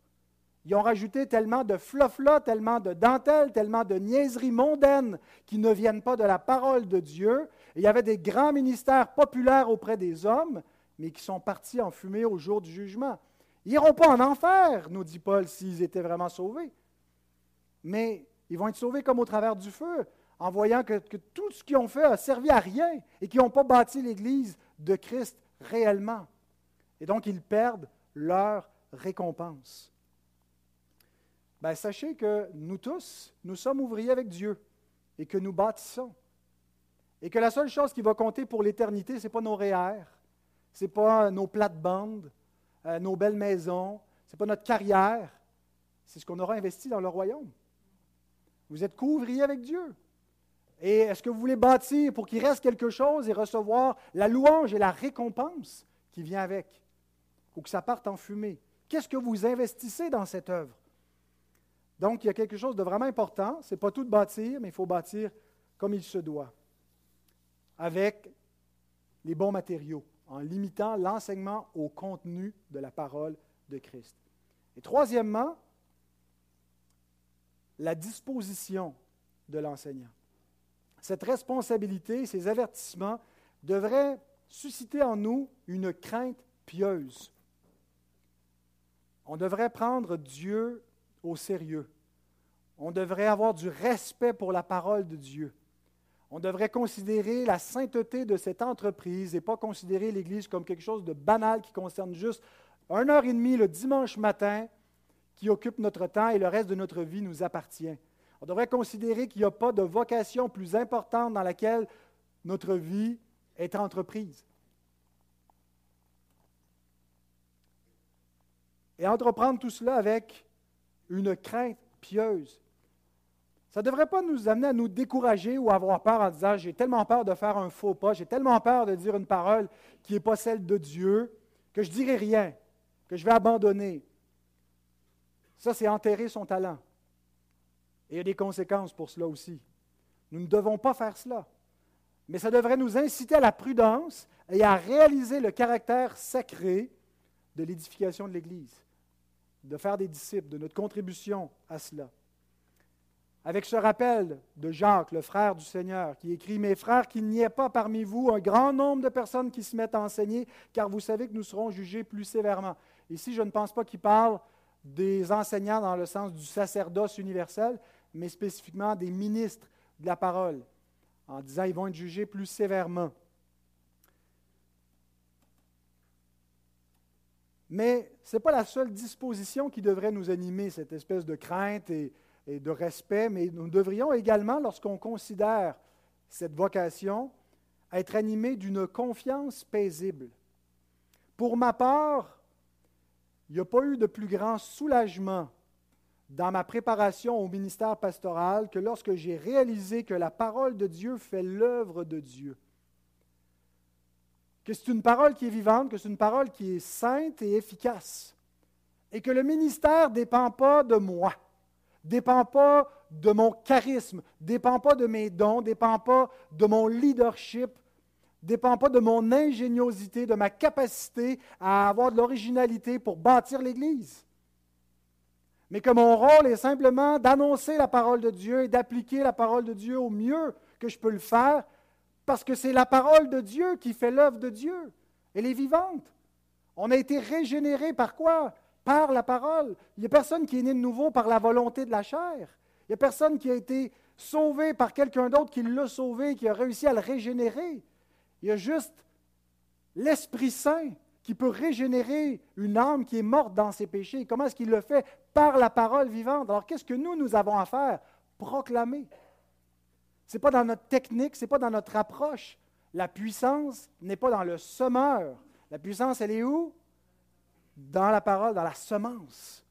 Ils ont rajouté tellement de flofla, tellement de dentelles, tellement de niaiseries mondaines qui ne viennent pas de la parole de Dieu. il y avait des grands ministères populaires auprès des hommes, mais qui sont partis en fumée au jour du jugement. Ils n'iront pas en enfer, nous dit Paul, s'ils étaient vraiment sauvés. Mais ils vont être sauvés comme au travers du feu, en voyant que, que tout ce qu'ils ont fait a servi à rien et qu'ils n'ont pas bâti l'Église de Christ réellement. Et donc, ils perdent leur récompense. Ben, sachez que nous tous, nous sommes ouvriers avec Dieu et que nous bâtissons. Et que la seule chose qui va compter pour l'éternité, ce n'est pas nos REER, ce n'est pas nos plates-bandes, euh, nos belles maisons, ce n'est pas notre carrière, c'est ce qu'on aura investi dans le royaume. Vous êtes couvriers avec Dieu. Et est-ce que vous voulez bâtir pour qu'il reste quelque chose et recevoir la louange et la récompense qui vient avec, ou que ça parte en fumée? Qu'est-ce que vous investissez dans cette œuvre? Donc, il y a quelque chose de vraiment important. Ce n'est pas tout de bâtir, mais il faut bâtir comme il se doit, avec les bons matériaux, en limitant l'enseignement au contenu de la parole de Christ. Et troisièmement, la disposition de l'enseignant. Cette responsabilité, ces avertissements devrait susciter en nous une crainte pieuse. On devrait prendre Dieu au sérieux. On devrait avoir du respect pour la parole de Dieu. On devrait considérer la sainteté de cette entreprise et pas considérer l'Église comme quelque chose de banal qui concerne juste une heure et demie le dimanche matin qui occupe notre temps et le reste de notre vie nous appartient. On devrait considérer qu'il n'y a pas de vocation plus importante dans laquelle notre vie est entreprise. Et entreprendre tout cela avec une crainte pieuse. Ça ne devrait pas nous amener à nous décourager ou à avoir peur en disant j'ai tellement peur de faire un faux pas, j'ai tellement peur de dire une parole qui n'est pas celle de Dieu, que je ne dirai rien, que je vais abandonner. Ça, c'est enterrer son talent. Et il y a des conséquences pour cela aussi. Nous ne devons pas faire cela. Mais ça devrait nous inciter à la prudence et à réaliser le caractère sacré de l'édification de l'Église, de faire des disciples, de notre contribution à cela. Avec ce rappel de Jacques, le frère du Seigneur, qui écrit Mes frères, qu'il n'y ait pas parmi vous un grand nombre de personnes qui se mettent à enseigner, car vous savez que nous serons jugés plus sévèrement. Ici, je ne pense pas qu'il parle des enseignants dans le sens du sacerdoce universel, mais spécifiquement des ministres de la parole, en disant qu'ils vont être jugés plus sévèrement. Mais ce n'est pas la seule disposition qui devrait nous animer, cette espèce de crainte et, de respect, mais nous devrions également, lorsqu'on considère cette vocation, être animés d'une confiance paisible. Pour ma part, il n'y a pas eu de plus grand soulagement dans ma préparation au ministère pastoral que lorsque j'ai réalisé que la parole de Dieu fait l'œuvre de Dieu. Que c'est une parole qui est vivante, que c'est une parole qui est sainte et efficace. Et que le ministère ne dépend pas de moi, ne dépend pas de mon charisme, ne dépend pas de mes dons, ne dépend pas de mon leadership, ne dépend pas de mon ingéniosité, de ma capacité à avoir de l'originalité pour bâtir l'Église mais que mon rôle est simplement d'annoncer la parole de Dieu et d'appliquer la parole de Dieu au mieux que je peux le faire, parce que c'est la parole de Dieu qui fait l'œuvre de Dieu. Elle est vivante. On a été régénéré par quoi? Par la parole. Il n'y a personne qui est né de nouveau par la volonté de la chair. Il n'y a personne qui a été sauvé par quelqu'un d'autre qui l'a sauvé, qui a réussi à le régénérer. Il y a juste l'Esprit Saint qui peut régénérer une âme qui est morte dans ses péchés. Comment est-ce qu'il le fait? Par la parole vivante. Alors qu'est-ce que nous, nous avons à faire? Proclamer. Ce n'est pas dans notre technique, ce n'est pas dans notre approche. La puissance n'est pas dans le semeur. La puissance, elle est où? Dans la parole, dans la semence.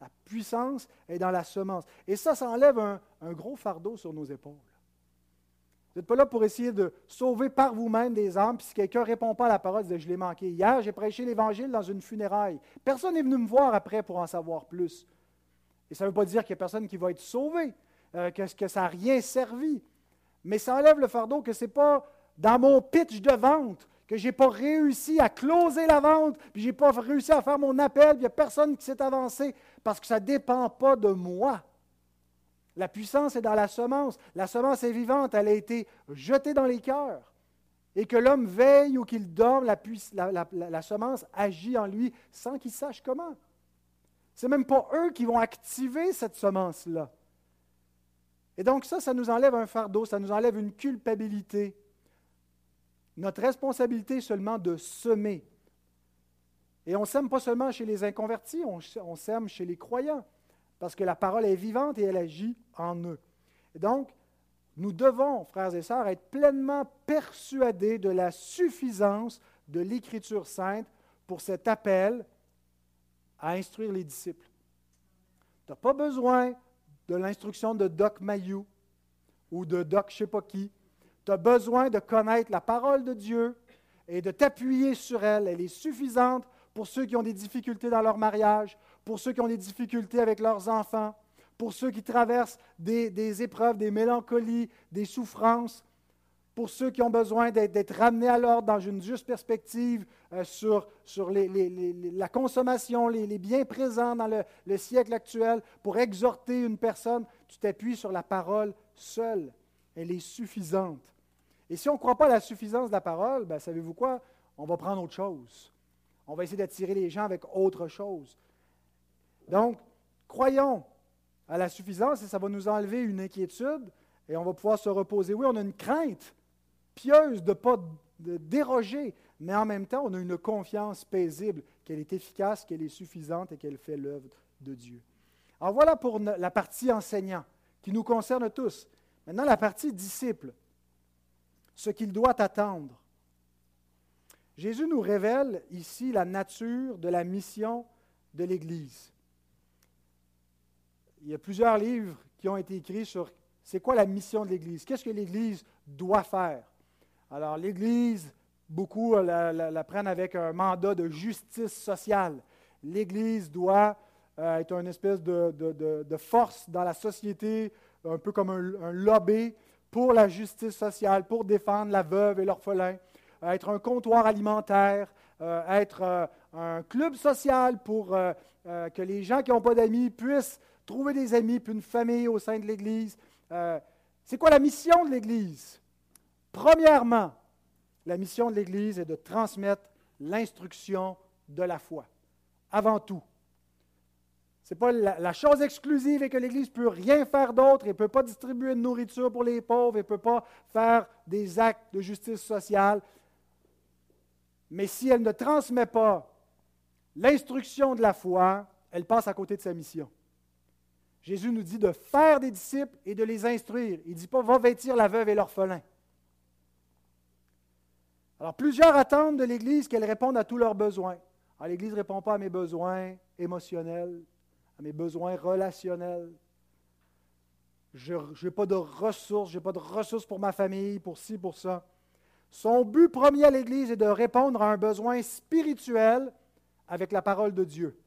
La puissance est dans la semence. Et ça, ça enlève un, gros fardeau sur nos épaules. Vous n'êtes pas là pour essayer de sauver par vous-même des âmes, puis si quelqu'un ne répond pas à la parole, dites, je l'ai manqué. Hier, j'ai prêché l'Évangile dans une funéraille. Personne n'est venu me voir après pour en savoir plus. Et ça ne veut pas dire qu'il n'y a personne qui va être sauvé, euh, que, ça n'a rien servi. Mais ça enlève le fardeau que ce n'est pas dans mon pitch de vente que je n'ai pas réussi à closer la vente, puis je n'ai pas réussi à faire mon appel, puis il n'y a personne qui s'est avancé, parce que ça ne dépend pas de moi. La puissance est dans la semence. La semence est vivante, elle a été jetée dans les cœurs. Et que l'homme veille ou qu'il dorme, la, semence agit en lui sans qu'il sache comment. Ce n'est même pas eux qui vont activer cette semence-là. Et donc ça, ça nous enlève un fardeau, ça nous enlève une culpabilité. Notre responsabilité est seulement de semer. Et on sème pas seulement chez les inconvertis, on sème chez les croyants parce que la parole est vivante et elle agit en eux. Et donc, nous devons, frères et sœurs, être pleinement persuadés de la suffisance de l'Écriture sainte pour cet appel à instruire les disciples. Tu n'as pas besoin de l'instruction de Doc Mayou ou de Doc je sais pas qui. Tu as besoin de connaître la parole de Dieu et de t'appuyer sur elle. Elle est suffisante pour ceux qui ont des difficultés dans leur mariage, pour ceux qui ont des difficultés avec leurs enfants, pour ceux qui traversent des, épreuves, des mélancolies, des souffrances, pour ceux qui ont besoin d'être ramenés à l'ordre dans une juste perspective euh, sur, sur la consommation, les, biens présents dans le, le siècle actuel, pour exhorter une personne, tu t'appuies sur la parole seule. Elle est suffisante. Et si on ne croit pas à la suffisance de la parole, ben, savez-vous quoi? On va prendre autre chose. On va essayer d'attirer les gens avec autre chose. Donc, croyons à la suffisance et ça va nous enlever une inquiétude et on va pouvoir se reposer. Oui, on a une crainte pieuse de ne pas déroger, mais en même temps, on a une confiance paisible qu'elle est efficace, qu'elle est suffisante et qu'elle fait l'œuvre de Dieu. Alors voilà pour la partie enseignant qui nous concerne tous. Maintenant, la partie disciple, ce qu'il doit attendre. Jésus nous révèle ici la nature de la mission de l'Église. Il y a plusieurs livres qui ont été écrits sur c'est quoi la mission de l'Église, qu'est-ce que l'Église doit faire? Alors l'Église, beaucoup la, prennent avec un mandat de justice sociale. L'Église doit euh, être une espèce de, force dans la société, un peu comme un, lobby pour la justice sociale, pour défendre la veuve et l'orphelin, euh, être un comptoir alimentaire, euh, être un club social pour que les gens qui n'ont pas d'amis puissent trouver des amis, puis une famille au sein de l'Église. C'est quoi la mission de l'Église? Premièrement, la mission de l'Église est de transmettre l'instruction de la foi, avant tout. Ce n'est pas la, chose exclusive et que l'Église ne peut rien faire d'autre, elle ne peut pas distribuer de nourriture pour les pauvres, elle ne peut pas faire des actes de justice sociale. Mais si elle ne transmet pas l'instruction de la foi, elle passe à côté de sa mission. Jésus nous dit de faire des disciples et de les instruire. Il ne dit pas va vêtir la veuve et l'orphelin. Alors, plusieurs attendent de l'Église qu'elle réponde à tous leurs besoins. L'Église ne répond pas à mes besoins émotionnels, à mes besoins relationnels. Je n'ai pas de ressources, je n'ai pas de ressources pour ma famille, pour ci, pour ça. Son but premier à l'Église est de répondre à un besoin spirituel avec la parole de Dieu.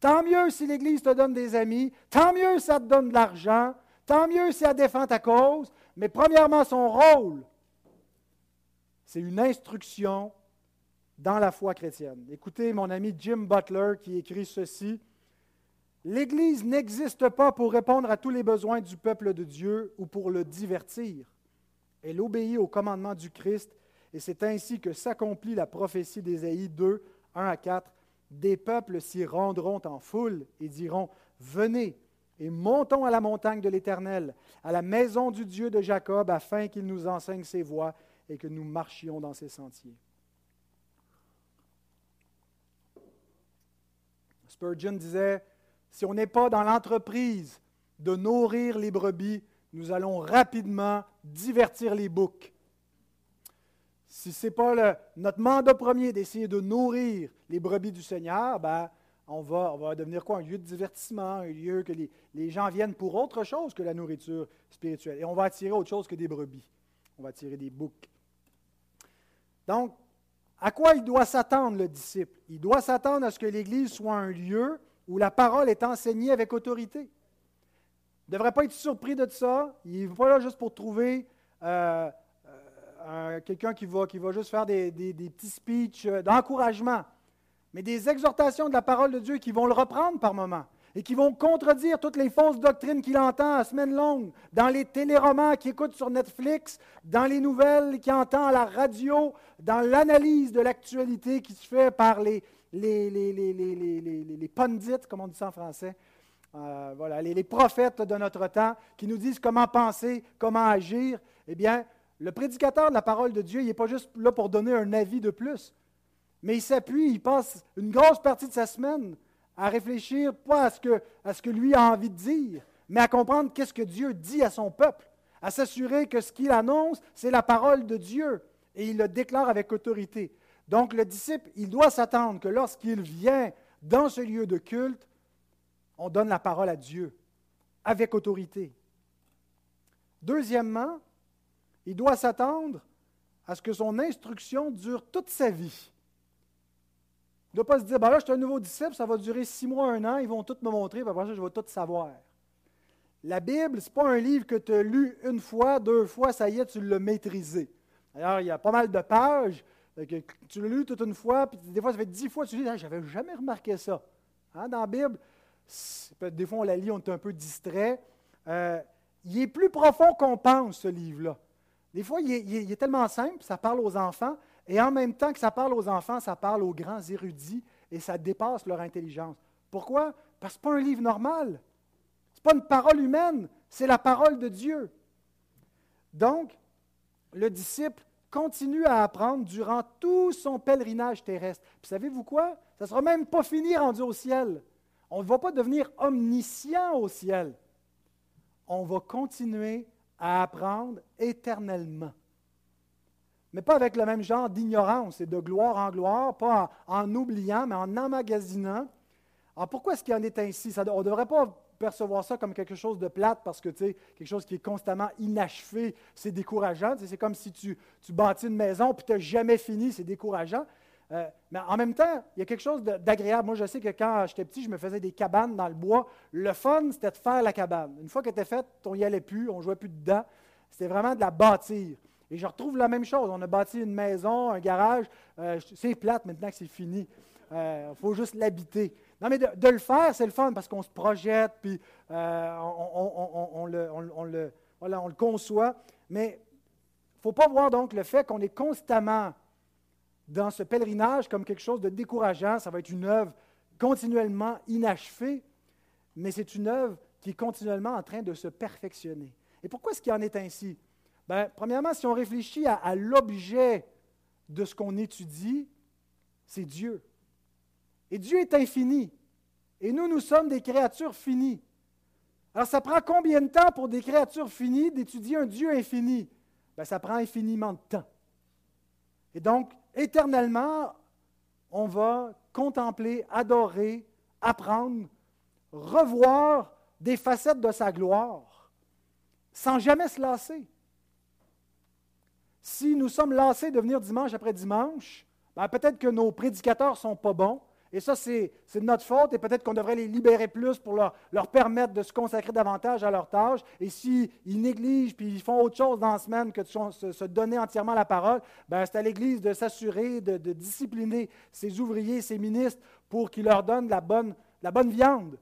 Tant mieux si l'Église te donne des amis, tant mieux si ça te donne de l'argent, tant mieux si elle défend ta cause, mais premièrement, son rôle, c'est une instruction dans la foi chrétienne. Écoutez mon ami Jim Butler qui écrit ceci. L'Église n'existe pas pour répondre à tous les besoins du peuple de Dieu ou pour le divertir. Elle obéit au commandement du Christ et c'est ainsi que s'accomplit la prophétie d'Ésaïe 2, 1 à 4. Des peuples s'y rendront en foule et diront, Venez et montons à la montagne de l'Éternel, à la maison du Dieu de Jacob, afin qu'il nous enseigne ses voies et que nous marchions dans ses sentiers. Spurgeon disait, si on n'est pas dans l'entreprise de nourrir les brebis, nous allons rapidement divertir les boucs. Si ce n'est pas notre mandat premier d'essayer de nourrir les brebis du Seigneur, ben, on, va, devenir quoi? Un lieu de divertissement, un lieu que les, gens viennent pour autre chose que la nourriture spirituelle. Et on va attirer autre chose que des brebis. On va attirer des boucs. Donc, à quoi il doit s'attendre, le disciple? Il doit s'attendre à ce que l'Église soit un lieu où la parole est enseignée avec autorité. Il ne devrait pas être surpris de ça. Il n'est pas là juste pour trouver euh, euh, quelqu'un qui va, juste faire des, petits speeches euh, d'encouragement, mais des exhortations de la parole de Dieu qui vont le reprendre par moments et qui vont contredire toutes les fausses doctrines qu'il entend à semaine longue, dans les téléromans qu'il écoute sur Netflix, dans les nouvelles qu'il entend à la radio, dans l'analyse de l'actualité qui se fait par les, les, les, les, comme on dit ça en français, euh, voilà, les, prophètes de notre temps, qui nous disent comment penser, comment agir, eh bien, le prédicateur de la parole de Dieu, il n'est pas juste là pour donner un avis de plus, mais il s'appuie, il passe une grosse partie de sa semaine à réfléchir pas à ce, que, lui a envie de dire, mais à comprendre qu'est-ce que Dieu dit à son peuple, à s'assurer que ce qu'il annonce, c'est la parole de Dieu, et il le déclare avec autorité. Donc le disciple, il doit s'attendre que lorsqu'il vient dans ce lieu de culte, on donne la parole à Dieu avec autorité. Deuxièmement, il doit s'attendre à ce que son instruction dure toute sa vie. Il ne doit pas se dire, ben là, je suis un nouveau disciple, ça va durer six mois, un an, ils vont tout me montrer, puis après ça, je vais tout savoir. La Bible, ce n'est pas un livre que tu as lu une fois, deux fois, ça y est, tu l'as maîtrisé. D'ailleurs, il y a pas mal de pages, tu l'as lu toute une fois, puis des fois, ça fait dix fois, tu dis, ah, j'avais jamais remarqué ça. Hein, dans la Bible, des fois, on la lit, on est un peu distrait. Euh, il est plus profond qu'on pense, ce livre-là. Des fois, il est, tellement simple, ça parle aux enfants, et en même temps que ça parle aux enfants, ça parle aux grands érudits, et ça dépasse leur intelligence. Pourquoi? Parce que ce n'est pas un livre normal. Ce n'est pas une parole humaine, c'est la parole de Dieu. Donc, le disciple continue à apprendre durant tout son pèlerinage terrestre. Puis savez-vous quoi? Ça ne sera même pas fini rendu au ciel. On ne va pas devenir omniscient au ciel. On va continuer à apprendre éternellement. Mais pas avec le même genre d'ignorance et de gloire en gloire, pas en, oubliant, mais en emmagasinant. Alors pourquoi est-ce qu'il en est ainsi? on ne devrait pas percevoir ça comme quelque chose de plate parce que, quelque chose qui est constamment inachevé, c'est décourageant. c'est comme si tu, tu bâtis une maison puis tu n'as jamais fini, c'est décourageant. Euh, mais en même temps, il y a quelque chose d'agréable. Moi, je sais que quand j'étais petit, je me faisais des cabanes dans le bois. Le fun, c'était de faire la cabane. Une fois qu'elle était faite, on n'y allait plus, on ne jouait plus dedans. C'était vraiment de la bâtir. Et je retrouve la même chose. On a bâti une maison, un garage. Euh, c'est plate maintenant que c'est fini. Il euh, faut juste l'habiter. Non, mais de, le faire, c'est le fun parce qu'on se projette, puis on, le, on, le, on le conçoit. Mais il ne faut pas voir donc le fait qu'on est constamment dans ce pèlerinage comme quelque chose de décourageant. Ça va être une œuvre continuellement inachevée, mais c'est une œuvre qui est continuellement en train de se perfectionner. Et pourquoi est-ce qu'il en est ainsi? Bien, premièrement, si on réfléchit à, l'objet de ce qu'on étudie, c'est Dieu. Et Dieu est infini. Et nous, nous sommes des créatures finies. Alors, ça prend combien de temps pour des créatures finies d'étudier un Dieu infini? Bien, ça prend infiniment de temps. Et donc, éternellement, on va contempler, adorer, apprendre, revoir des facettes de sa gloire, sans jamais se lasser. Si nous sommes lassés de venir dimanche après dimanche, ben peut-être que nos prédicateurs ne sont pas bons, et ça, c'est de notre faute, et peut-être qu'on devrait les libérer plus pour leur, permettre de se consacrer davantage à leur tâche. Et s'ils négligent, puis ils font autre chose dans la semaine que de se, donner entièrement la parole, ben c'est à l'Église de s'assurer, de, discipliner ses ouvriers, ses ministres, pour qu'ils leur donnent la bonne, viande.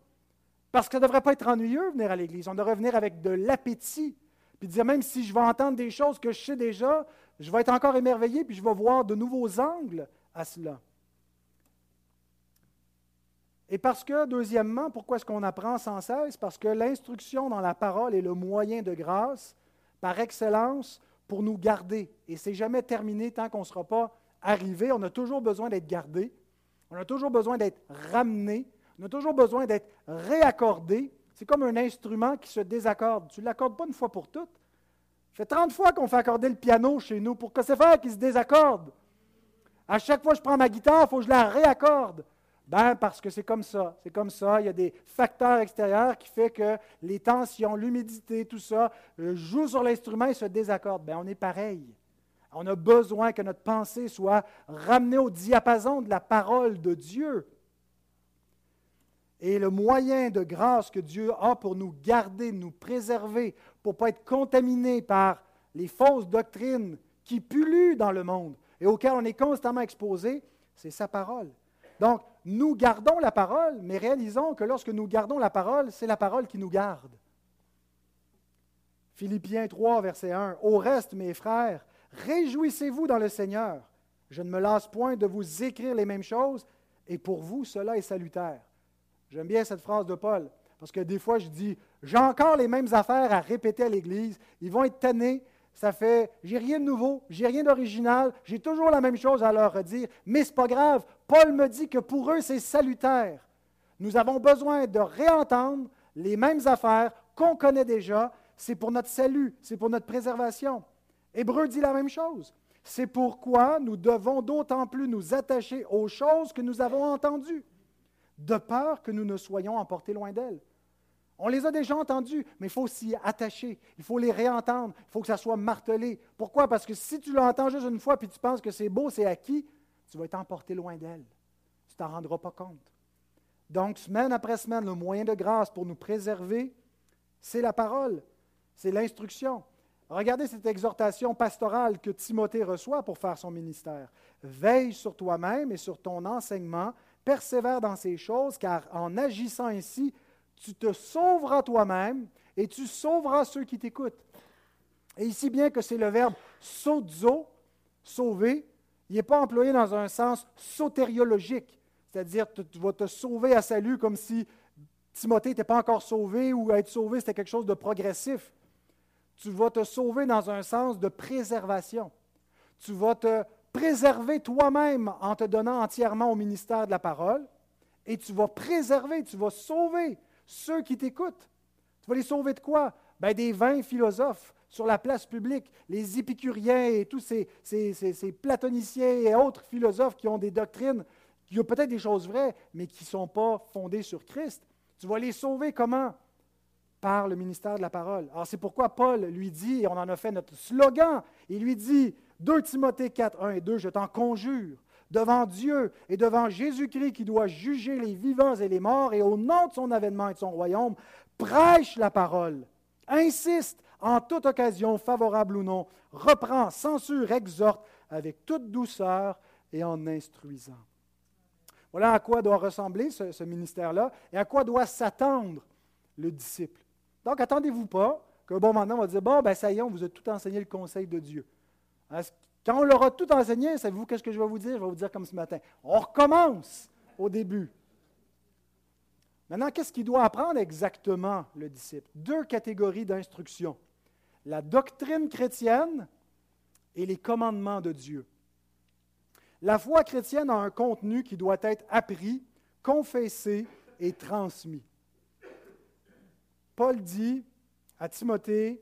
Parce que ça ne devrait pas être ennuyeux venir à l'Église. On devrait venir avec de l'appétit. Puis dire, même si je vais entendre des choses que je sais déjà, je vais être encore émerveillé, puis je vais voir de nouveaux angles à cela. Et parce que, deuxièmement, pourquoi est-ce qu'on apprend sans cesse? Parce que l'instruction dans la parole est le moyen de grâce par excellence pour nous garder. Et c'est jamais terminé tant qu'on ne sera pas arrivé. On a toujours besoin d'être gardé. On a toujours besoin d'être ramené. On a toujours besoin d'être réaccordé. C'est comme un instrument qui se désaccorde. Tu ne l'accordes pas une fois pour toutes. Ça fait 30 fois qu'on fait accorder le piano chez nous. Pour que c'est faire qu'il se désaccorde? À chaque fois que je prends ma guitare, il faut que je la réaccorde. Ben, parce que c'est comme ça. C'est comme ça. Il y a des facteurs extérieurs qui font que les tensions, l'humidité, tout ça, euh, jouent sur l'instrument et se désaccordent. Ben, on est pareil. On a besoin que notre pensée soit ramenée au diapason de la parole de Dieu. Et le moyen de grâce que Dieu a pour nous garder, nous préserver, pour ne pas être contaminés par les fausses doctrines qui pullulent dans le monde et auxquelles on est constamment exposé, c'est sa parole. Donc, nous gardons la parole, mais réalisons que lorsque nous gardons la parole, c'est la parole qui nous garde. Philippiens 3, verset 1. Au reste, mes frères, réjouissez-vous dans le Seigneur. Je ne me lasse point de vous écrire les mêmes choses, et pour vous, cela est salutaire. J'aime bien cette phrase de Paul, parce que des fois, je dis, j'ai encore les mêmes affaires à répéter à l'Église. Ils vont être tannés, ça fait, j'ai rien de nouveau, j'ai rien d'original, j'ai toujours la même chose à leur dire, mais ce n'est pas grave. Paul me dit que pour eux, c'est salutaire. Nous avons besoin de réentendre les mêmes affaires qu'on connaît déjà. C'est pour notre salut, c'est pour notre préservation. Hébreu dit la même chose. C'est pourquoi nous devons d'autant plus nous attacher aux choses que nous avons entendues, de peur que nous ne soyons emportés loin d'elles. On les a déjà entendus, mais il faut s'y attacher. Il faut les réentendre. Il faut que ça soit martelé. Pourquoi? Parce que si tu l'entends juste une fois puis tu penses que c'est beau, c'est acquis, tu vas être emporté loin d'elle. Tu t'en rendras pas compte. Donc, semaine après semaine, le moyen de grâce pour nous préserver, c'est la parole, c'est l'instruction. Regardez cette exhortation pastorale que Timothée reçoit pour faire son ministère. Veille sur toi-même et sur ton enseignement, persévère dans ces choses, car en agissant ainsi, tu te sauveras toi-même et tu sauveras ceux qui t'écoutent. Et ici, bien que c'est le verbe sozo, sauver, il n'est pas employé dans un sens sotériologique, c'est-à-dire tu vas te sauver à salut comme si Timothée n'était pas encore sauvé ou être sauvé c'était quelque chose de progressif. Tu vas te sauver dans un sens de préservation. Tu vas te préserver toi-même en te donnant entièrement au ministère de la parole et tu vas préserver, tu vas sauver ceux qui t'écoutent. Tu vas les sauver de quoi? Ben, des vains philosophes sur la place publique, les épicuriens et tous ces, ces, platoniciens et autres philosophes qui ont des doctrines, qui ont peut-être des choses vraies, mais qui ne sont pas fondées sur Christ. Tu vas les sauver comment? Par le ministère de la parole. Alors c'est pourquoi Paul lui dit, et on en a fait notre slogan, il lui dit, 2 Timothée 4, 1 et 2, je t'en conjure, devant Dieu et devant Jésus-Christ qui doit juger les vivants et les morts, et au nom de son avènement et de son royaume, prêche la parole. Insiste en toute occasion, favorable ou non, reprend, censure, exhorte avec toute douceur et en instruisant. Voilà à quoi doit ressembler ce, ce ministère-là et à quoi doit s'attendre le disciple. Donc, attendez-vous pas que bon maintenant on va dire Bon, ben ça y est, on vous a tout enseigné le conseil de Dieu. Quand on leur a tout enseigné, savez-vous qu'est-ce que je vais vous dire? Je vais vous dire comme ce matin. On recommence au début. Maintenant, qu'est-ce qu'il doit apprendre exactement, le disciple? Deux catégories d'instruction. La doctrine chrétienne et les commandements de Dieu. La foi chrétienne a un contenu qui doit être appris, confessé et transmis. Paul dit à Timothée,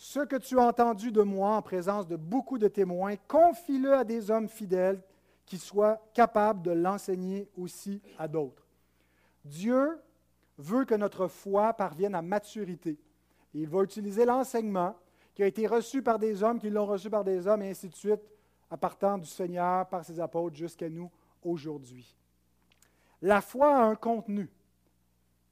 ce que tu as entendu de moi en présence de beaucoup de témoins, confie-le à des hommes fidèles qui soient capables de l'enseigner aussi à d'autres. Dieu veut que notre foi parvienne à maturité. il va utiliser l'enseignement qui a été reçu par des hommes, qui l'ont reçu par des hommes, et ainsi de suite, à partant du Seigneur, par ses apôtres, jusqu'à nous aujourd'hui. La foi a un contenu.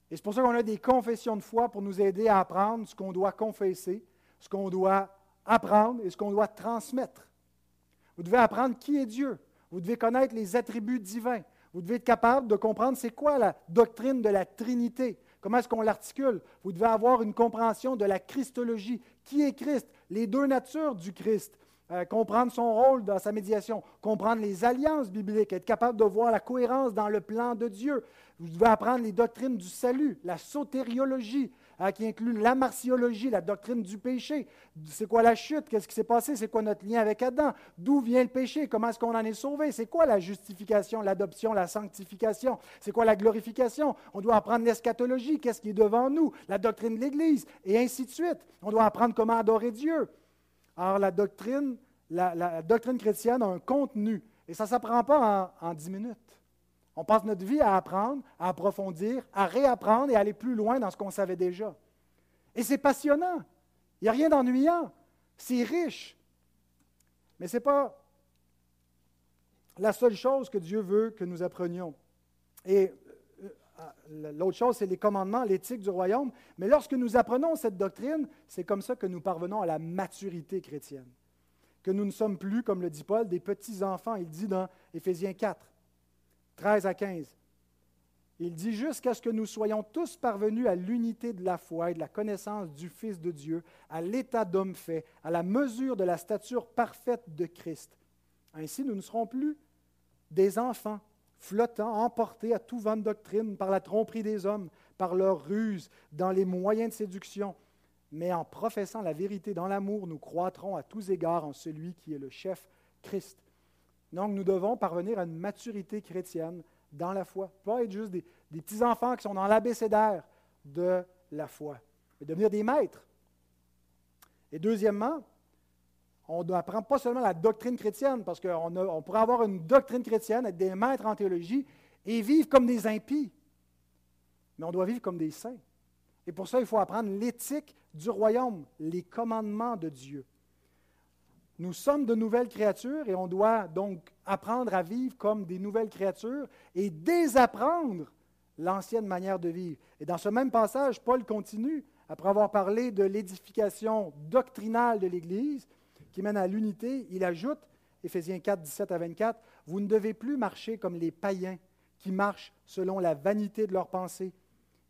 Et c'est pour ça qu'on a des confessions de foi pour nous aider à apprendre ce qu'on doit confesser, ce qu'on doit apprendre et ce qu'on doit transmettre. Vous devez apprendre qui est Dieu. Vous devez connaître les attributs divins. Vous devez être capable de comprendre c'est quoi la doctrine de la Trinité. Comment est-ce qu'on l'articule? Vous devez avoir une compréhension de la Christologie. Qui est Christ? Les deux natures du Christ. Euh, comprendre son rôle dans sa médiation, comprendre les alliances bibliques, être capable de voir la cohérence dans le plan de Dieu. Vous devez apprendre les doctrines du salut, la sotériologie, Hein, qui inclut la martiologie, la doctrine du péché. C'est quoi la chute? Qu'est-ce qui s'est passé? C'est quoi notre lien avec Adam? D'où vient le péché? Comment est-ce qu'on en est sauvé? C'est quoi la justification, l'adoption, la sanctification? C'est quoi la glorification? On doit apprendre l'eschatologie, qu'est-ce qui est devant nous? La doctrine de l'Église, et ainsi de suite. On doit apprendre comment adorer Dieu. Alors, la doctrine, la, doctrine chrétienne a un contenu, et ça ne s'apprend pas en dix minutes. On passe notre vie à apprendre, à approfondir, à réapprendre et à aller plus loin dans ce qu'on savait déjà. Et c'est passionnant. Il n'y a rien d'ennuyant. C'est riche. Mais ce n'est pas la seule chose que Dieu veut que nous apprenions. Et euh, l'autre chose, c'est les commandements, l'éthique du royaume. Mais lorsque nous apprenons cette doctrine, c'est comme ça que nous parvenons à la maturité chrétienne. Que nous ne sommes plus, comme le dit Paul, des petits-enfants. Il dit dans Éphésiens 4. 13 à 15. Il dit jusqu'à ce que nous soyons tous parvenus à l'unité de la foi et de la connaissance du Fils de Dieu, à l'état d'homme fait, à la mesure de la stature parfaite de Christ. Ainsi, nous ne serons plus des enfants flottants, emportés à tout vent de doctrine par la tromperie des hommes, par leur ruse, dans les moyens de séduction. Mais en professant la vérité dans l'amour, nous croîtrons à tous égards en celui qui est le chef, Christ. Donc, nous devons parvenir à une maturité chrétienne dans la foi. Pas être juste des, petits-enfants qui sont dans l'abécédaire de la foi, mais devenir des maîtres. Et deuxièmement, on n'apprend pas seulement la doctrine chrétienne, parce qu'on on pourrait avoir une doctrine chrétienne, être des maîtres en théologie et vivre comme des impies. Mais on doit vivre comme des saints. Et pour ça, il faut apprendre l'éthique du royaume, les commandements de Dieu. Nous sommes de nouvelles créatures et on doit donc apprendre à vivre comme des nouvelles créatures et désapprendre l'ancienne manière de vivre. Et dans ce même passage, Paul continue, après avoir parlé de l'édification doctrinale de l'Église, qui mène à l'unité, il ajoute, Éphésiens 4, 17 à 24, Vous ne devez plus marcher comme les païens qui marchent selon la vanité de leurs pensées.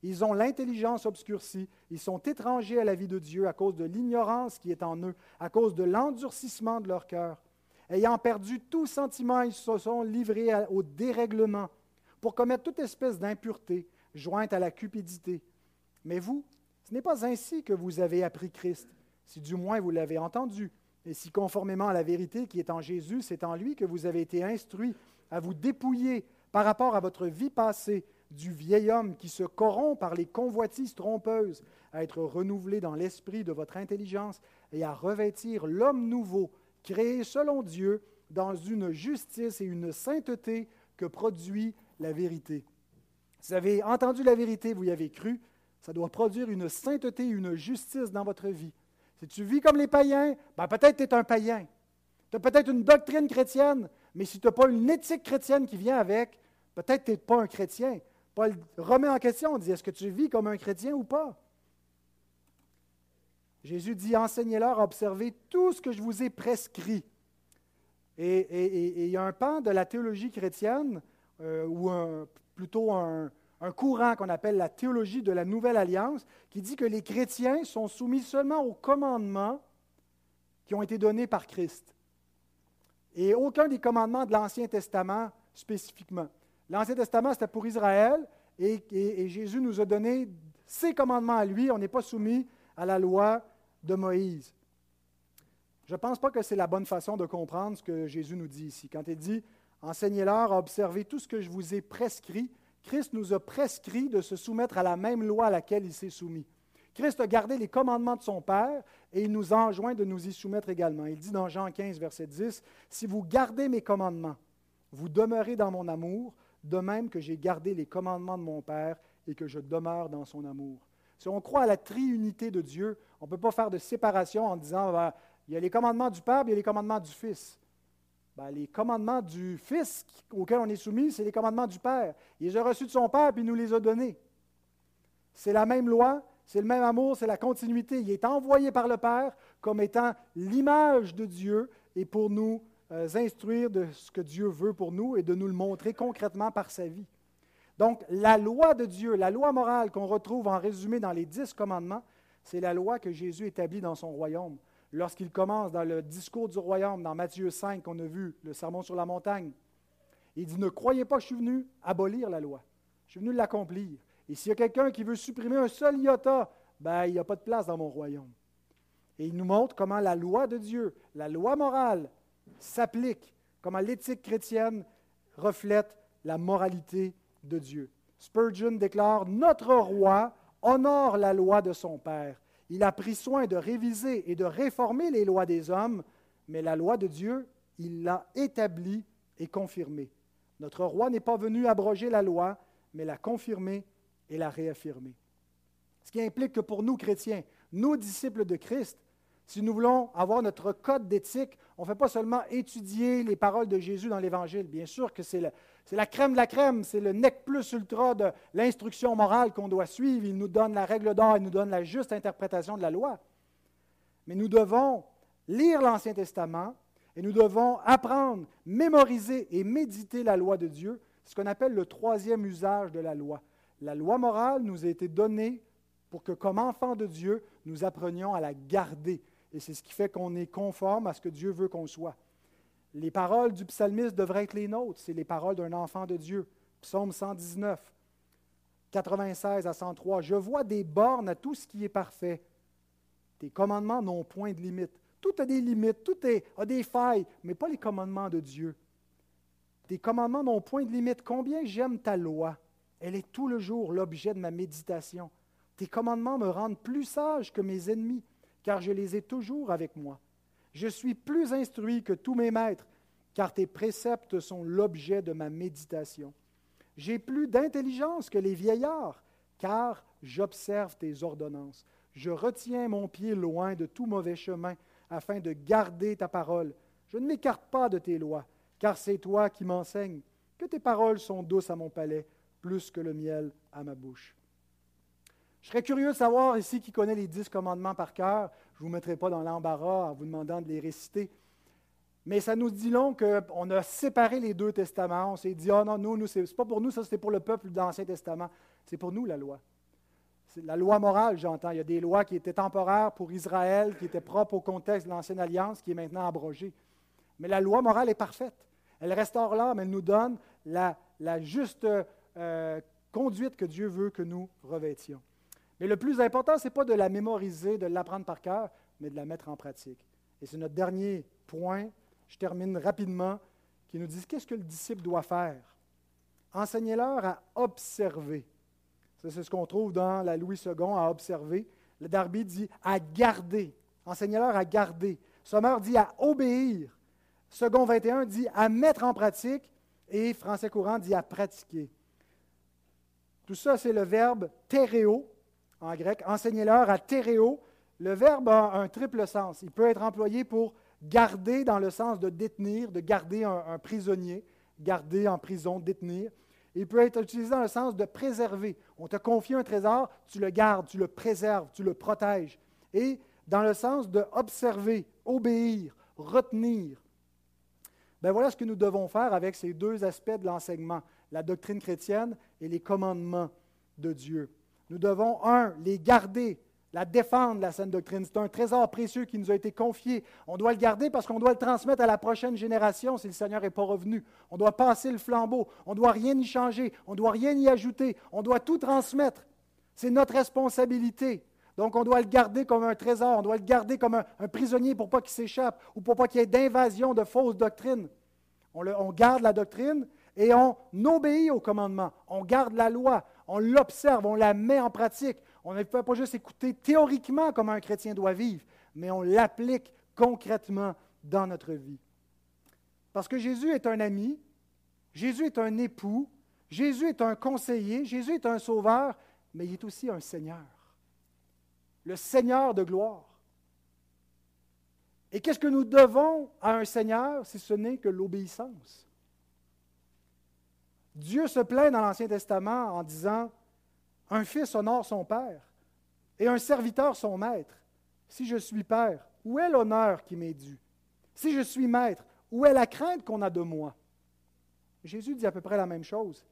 Ils ont l'intelligence obscurcie. Ils sont étrangers à la vie de Dieu à cause de l'ignorance qui est en eux, à cause de l'endurcissement de leur cœur. Ayant perdu tout sentiment, ils se sont livrés au dérèglement pour commettre toute espèce d'impureté jointe à la cupidité. Mais vous, ce n'est pas ainsi que vous avez appris Christ, si du moins vous l'avez entendu, et si conformément à la vérité qui est en Jésus, c'est en lui que vous avez été instruits à vous dépouiller par rapport à votre vie passée du vieil homme qui se corrompt par les convoitises trompeuses, à être renouvelé dans l'esprit de votre intelligence et à revêtir l'homme nouveau, créé selon Dieu, dans une justice et une sainteté que produit la vérité. Vous avez entendu la vérité, vous y avez cru, ça doit produire une sainteté et une justice dans votre vie. Si tu vis comme les païens, ben peut-être tu es un païen. Tu as peut-être une doctrine chrétienne, mais si tu n'as pas une éthique chrétienne qui vient avec, peut-être tu n'es pas un chrétien. Paul remet en question, on dit, est-ce que tu vis comme un chrétien ou pas? Jésus dit, enseignez-leur à observer tout ce que je vous ai prescrit. Et, il y a un pan de la théologie chrétienne, euh, ou plutôt un courant qu'on appelle la théologie de la Nouvelle Alliance, qui dit que les chrétiens sont soumis seulement aux commandements qui ont été donnés par Christ. Et aucun des commandements de l'Ancien Testament spécifiquement. L'Ancien Testament, c'était pour Israël, et, Jésus nous a donné ses commandements à lui. On n'est pas soumis à la loi de Moïse. Je ne pense pas que c'est la bonne façon de comprendre ce que Jésus nous dit ici. Quand il dit Enseignez-leur à observer tout ce que je vous ai prescrit, Christ nous a prescrit de se soumettre à la même loi à laquelle il s'est soumis. Christ a gardé les commandements de son Père et il nous enjoint de nous y soumettre également. Il dit dans Jean 15, verset 10, Si vous gardez mes commandements, vous demeurez dans mon amour, de même que j'ai gardé les commandements de mon Père et que je demeure dans son amour. Si on croit à la triunité de Dieu, on ne peut pas faire de séparation en disant ben, il y a les commandements du Père et il y a les commandements du Fils. Ben, les commandements du Fils auxquels on est soumis, c'est les commandements du Père. Il les a reçus de son Père puis il nous les a donnés. C'est la même loi, c'est le même amour, c'est la continuité. Il est envoyé par le Père comme étant l'image de Dieu et pour nous euh, instruire de ce que Dieu veut pour nous et de nous le montrer concrètement par sa vie. Donc, la loi de Dieu, la loi morale qu'on retrouve en résumé dans les dix commandements, c'est la loi que Jésus établit dans son royaume. Lorsqu'il commence dans le discours du royaume, dans Matthieu 5, qu'on a vu, le sermon sur la montagne, il dit Ne croyez pas que je suis venu abolir la loi. Je suis venu l'accomplir. Et s'il y a quelqu'un qui veut supprimer un seul iota, ben, il n'y a pas de place dans mon royaume. Et il nous montre comment la loi de Dieu, la loi morale, s'applique, comment l'éthique chrétienne reflète la moralité de Dieu. Spurgeon déclare Notre roi honore la loi de son Père. Il a pris soin de réviser et de réformer les lois des hommes, mais la loi de Dieu, il l'a établie et confirmée. Notre roi n'est pas venu abroger la loi, mais la confirmer et la réaffirmer. Ce qui implique que pour nous chrétiens, nous disciples de Christ, si nous voulons avoir notre code d'éthique, on ne fait pas seulement étudier les paroles de Jésus dans l'Évangile. Bien sûr que c'est, la crème de la crème, c'est le nec plus ultra de l'instruction morale qu'on doit suivre. Il nous donne la règle d'or, il nous donne la juste interprétation de la loi. Mais nous devons lire l'Ancien Testament et nous devons apprendre, mémoriser et méditer la loi de Dieu, ce qu'on appelle le troisième usage de la loi. La loi morale nous a été donnée pour que, comme enfants de Dieu, nous apprenions à la garder et c'est ce qui fait qu'on est conforme à ce que Dieu veut qu'on soit. Les paroles du psalmiste devraient être les nôtres. C'est les paroles d'un enfant de Dieu. Psaume 119, 96 à 103. Je vois des bornes à tout ce qui est parfait. Tes commandements n'ont point de limite. Tout a des limites, tout a des failles, mais pas les commandements de Dieu. Tes commandements n'ont point de limite. Combien j'aime ta loi. Elle est tout le jour l'objet de ma méditation. Tes commandements me rendent plus sage que mes ennemis car je les ai toujours avec moi. Je suis plus instruit que tous mes maîtres, car tes préceptes sont l'objet de ma méditation. J'ai plus d'intelligence que les vieillards, car j'observe tes ordonnances. Je retiens mon pied loin de tout mauvais chemin, afin de garder ta parole. Je ne m'écarte pas de tes lois, car c'est toi qui m'enseignes, que tes paroles sont douces à mon palais, plus que le miel à ma bouche. Je serais curieux de savoir ici qui connaît les dix commandements par cœur. Je ne vous mettrai pas dans l'embarras en vous demandant de les réciter. Mais ça nous dit long qu'on a séparé les deux testaments. On s'est dit, ah non, nous, nous ce n'est pas pour nous, ça c'était pour le peuple de l'Ancien Testament. C'est pour nous la loi. C'est la loi morale, j'entends. Il y a des lois qui étaient temporaires pour Israël, qui étaient propres au contexte de l'Ancienne Alliance, qui est maintenant abrogée. Mais la loi morale est parfaite. Elle restaure l'âme, elle nous donne la, juste euh, conduite que Dieu veut que nous revêtions. Mais le plus important, ce n'est pas de la mémoriser, de l'apprendre par cœur, mais de la mettre en pratique. Et c'est notre dernier point, je termine rapidement, qui nous dit qu'est-ce que le disciple doit faire? Enseignez-leur à observer. Ça, c'est ce qu'on trouve dans la Louis II, à observer. Le Darby dit à garder. Enseignez-leur à garder. Sommer dit à obéir. Second 21 dit à mettre en pratique. Et Français courant dit à pratiquer. Tout ça, c'est le verbe tereo en grec. Enseignez-leur à tereo. Le verbe a un triple sens. Il peut être employé pour garder dans le sens de détenir, de garder un, prisonnier, garder en prison, détenir. Il peut être utilisé dans le sens de préserver. On te confie un trésor, tu le gardes, tu le préserves, tu le protèges. Et dans le sens de observer, obéir, retenir. Ben voilà ce que nous devons faire avec ces deux aspects de l'enseignement, la doctrine chrétienne et les commandements de Dieu. Nous devons, un, les garder, la défendre, la sainte doctrine. C'est un trésor précieux qui nous a été confié. On doit le garder parce qu'on doit le transmettre à la prochaine génération si le Seigneur n'est pas revenu. On doit passer le flambeau. On ne doit rien y changer. On ne doit rien y ajouter. On doit tout transmettre. C'est notre responsabilité. Donc, on doit le garder comme un trésor. On doit le garder comme un, prisonnier pour pas qu'il s'échappe ou pour pas qu'il y ait d'invasion de fausses doctrines. On, on garde la doctrine et on obéit au commandement. On garde la loi on l'observe, on la met en pratique. On ne peut pas juste écouter théoriquement comment un chrétien doit vivre, mais on l'applique concrètement dans notre vie. Parce que Jésus est un ami, Jésus est un époux, Jésus est un conseiller, Jésus est un sauveur, mais il est aussi un Seigneur. Le Seigneur de gloire. Et qu'est-ce que nous devons à un Seigneur si ce n'est que l'obéissance? Dieu se plaint dans l'Ancien Testament en disant Un fils honore son père et un serviteur son maître. Si je suis père, où est l'honneur qui m'est dû? Si je suis maître, où est la crainte qu'on a de moi? Jésus dit à peu près la même chose.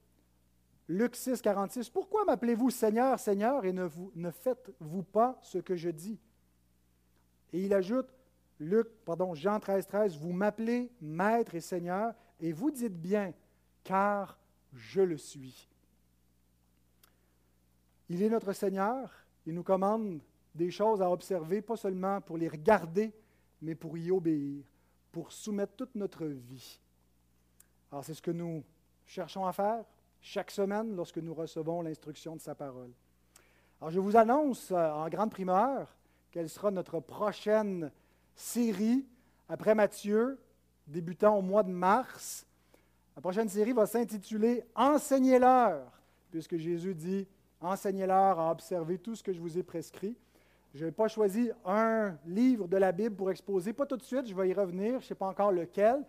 Luc 6, 46. Pourquoi m'appelez-vous Seigneur, Seigneur, et ne, faites-vous pas ce que je dis? Et il ajoute, Luc, pardon, Jean 13, 13, vous m'appelez Maître et Seigneur, et vous dites bien, car je le suis. Il est notre Seigneur, il nous commande des choses à observer, pas seulement pour les regarder, mais pour y obéir, pour soumettre toute notre vie. Alors c'est ce que nous cherchons à faire chaque semaine lorsque nous recevons l'instruction de sa parole. Alors je vous annonce euh, en grande primeur quelle sera notre prochaine série après Matthieu, débutant au mois de mars. La prochaine série va s'intituler Enseignez-leur, puisque Jésus dit Enseignez-leur à observer tout ce que je vous ai prescrit. Je n'ai pas choisi un livre de la Bible pour exposer, pas tout de suite, je vais y revenir, je ne sais pas encore lequel.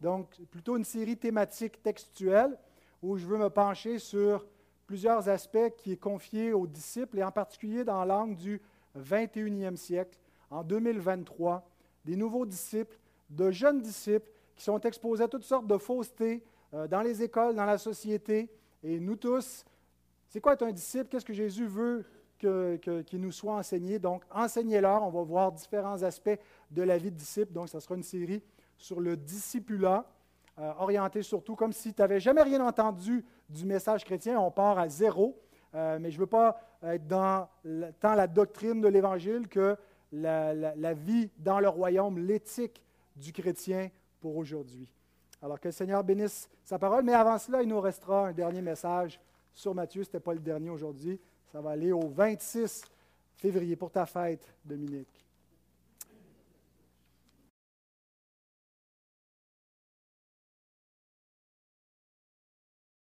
Donc, plutôt une série thématique textuelle où je veux me pencher sur plusieurs aspects qui est confié aux disciples et en particulier dans l'angle du 21e siècle, en 2023, des nouveaux disciples, de jeunes disciples qui sont exposés à toutes sortes de faussetés euh, dans les écoles, dans la société. Et nous tous, c'est quoi être un disciple? Qu'est-ce que Jésus veut qu'il nous soit enseigné? Donc, enseignez-leur. On va voir différents aspects de la vie de disciple. Donc, ça sera une série sur le discipulat, euh, orienté surtout comme si tu n'avais jamais rien entendu du message chrétien. On part à zéro. Euh, mais je ne veux pas être dans tant la doctrine de l'Évangile que la vie dans le royaume, l'éthique du chrétien pour aujourd'hui. Alors que le Seigneur bénisse sa parole, mais avant cela, il nous restera un dernier message sur Matthieu. Ce n'était pas le dernier aujourd'hui. Ça va aller au 26 février pour ta fête, Dominique.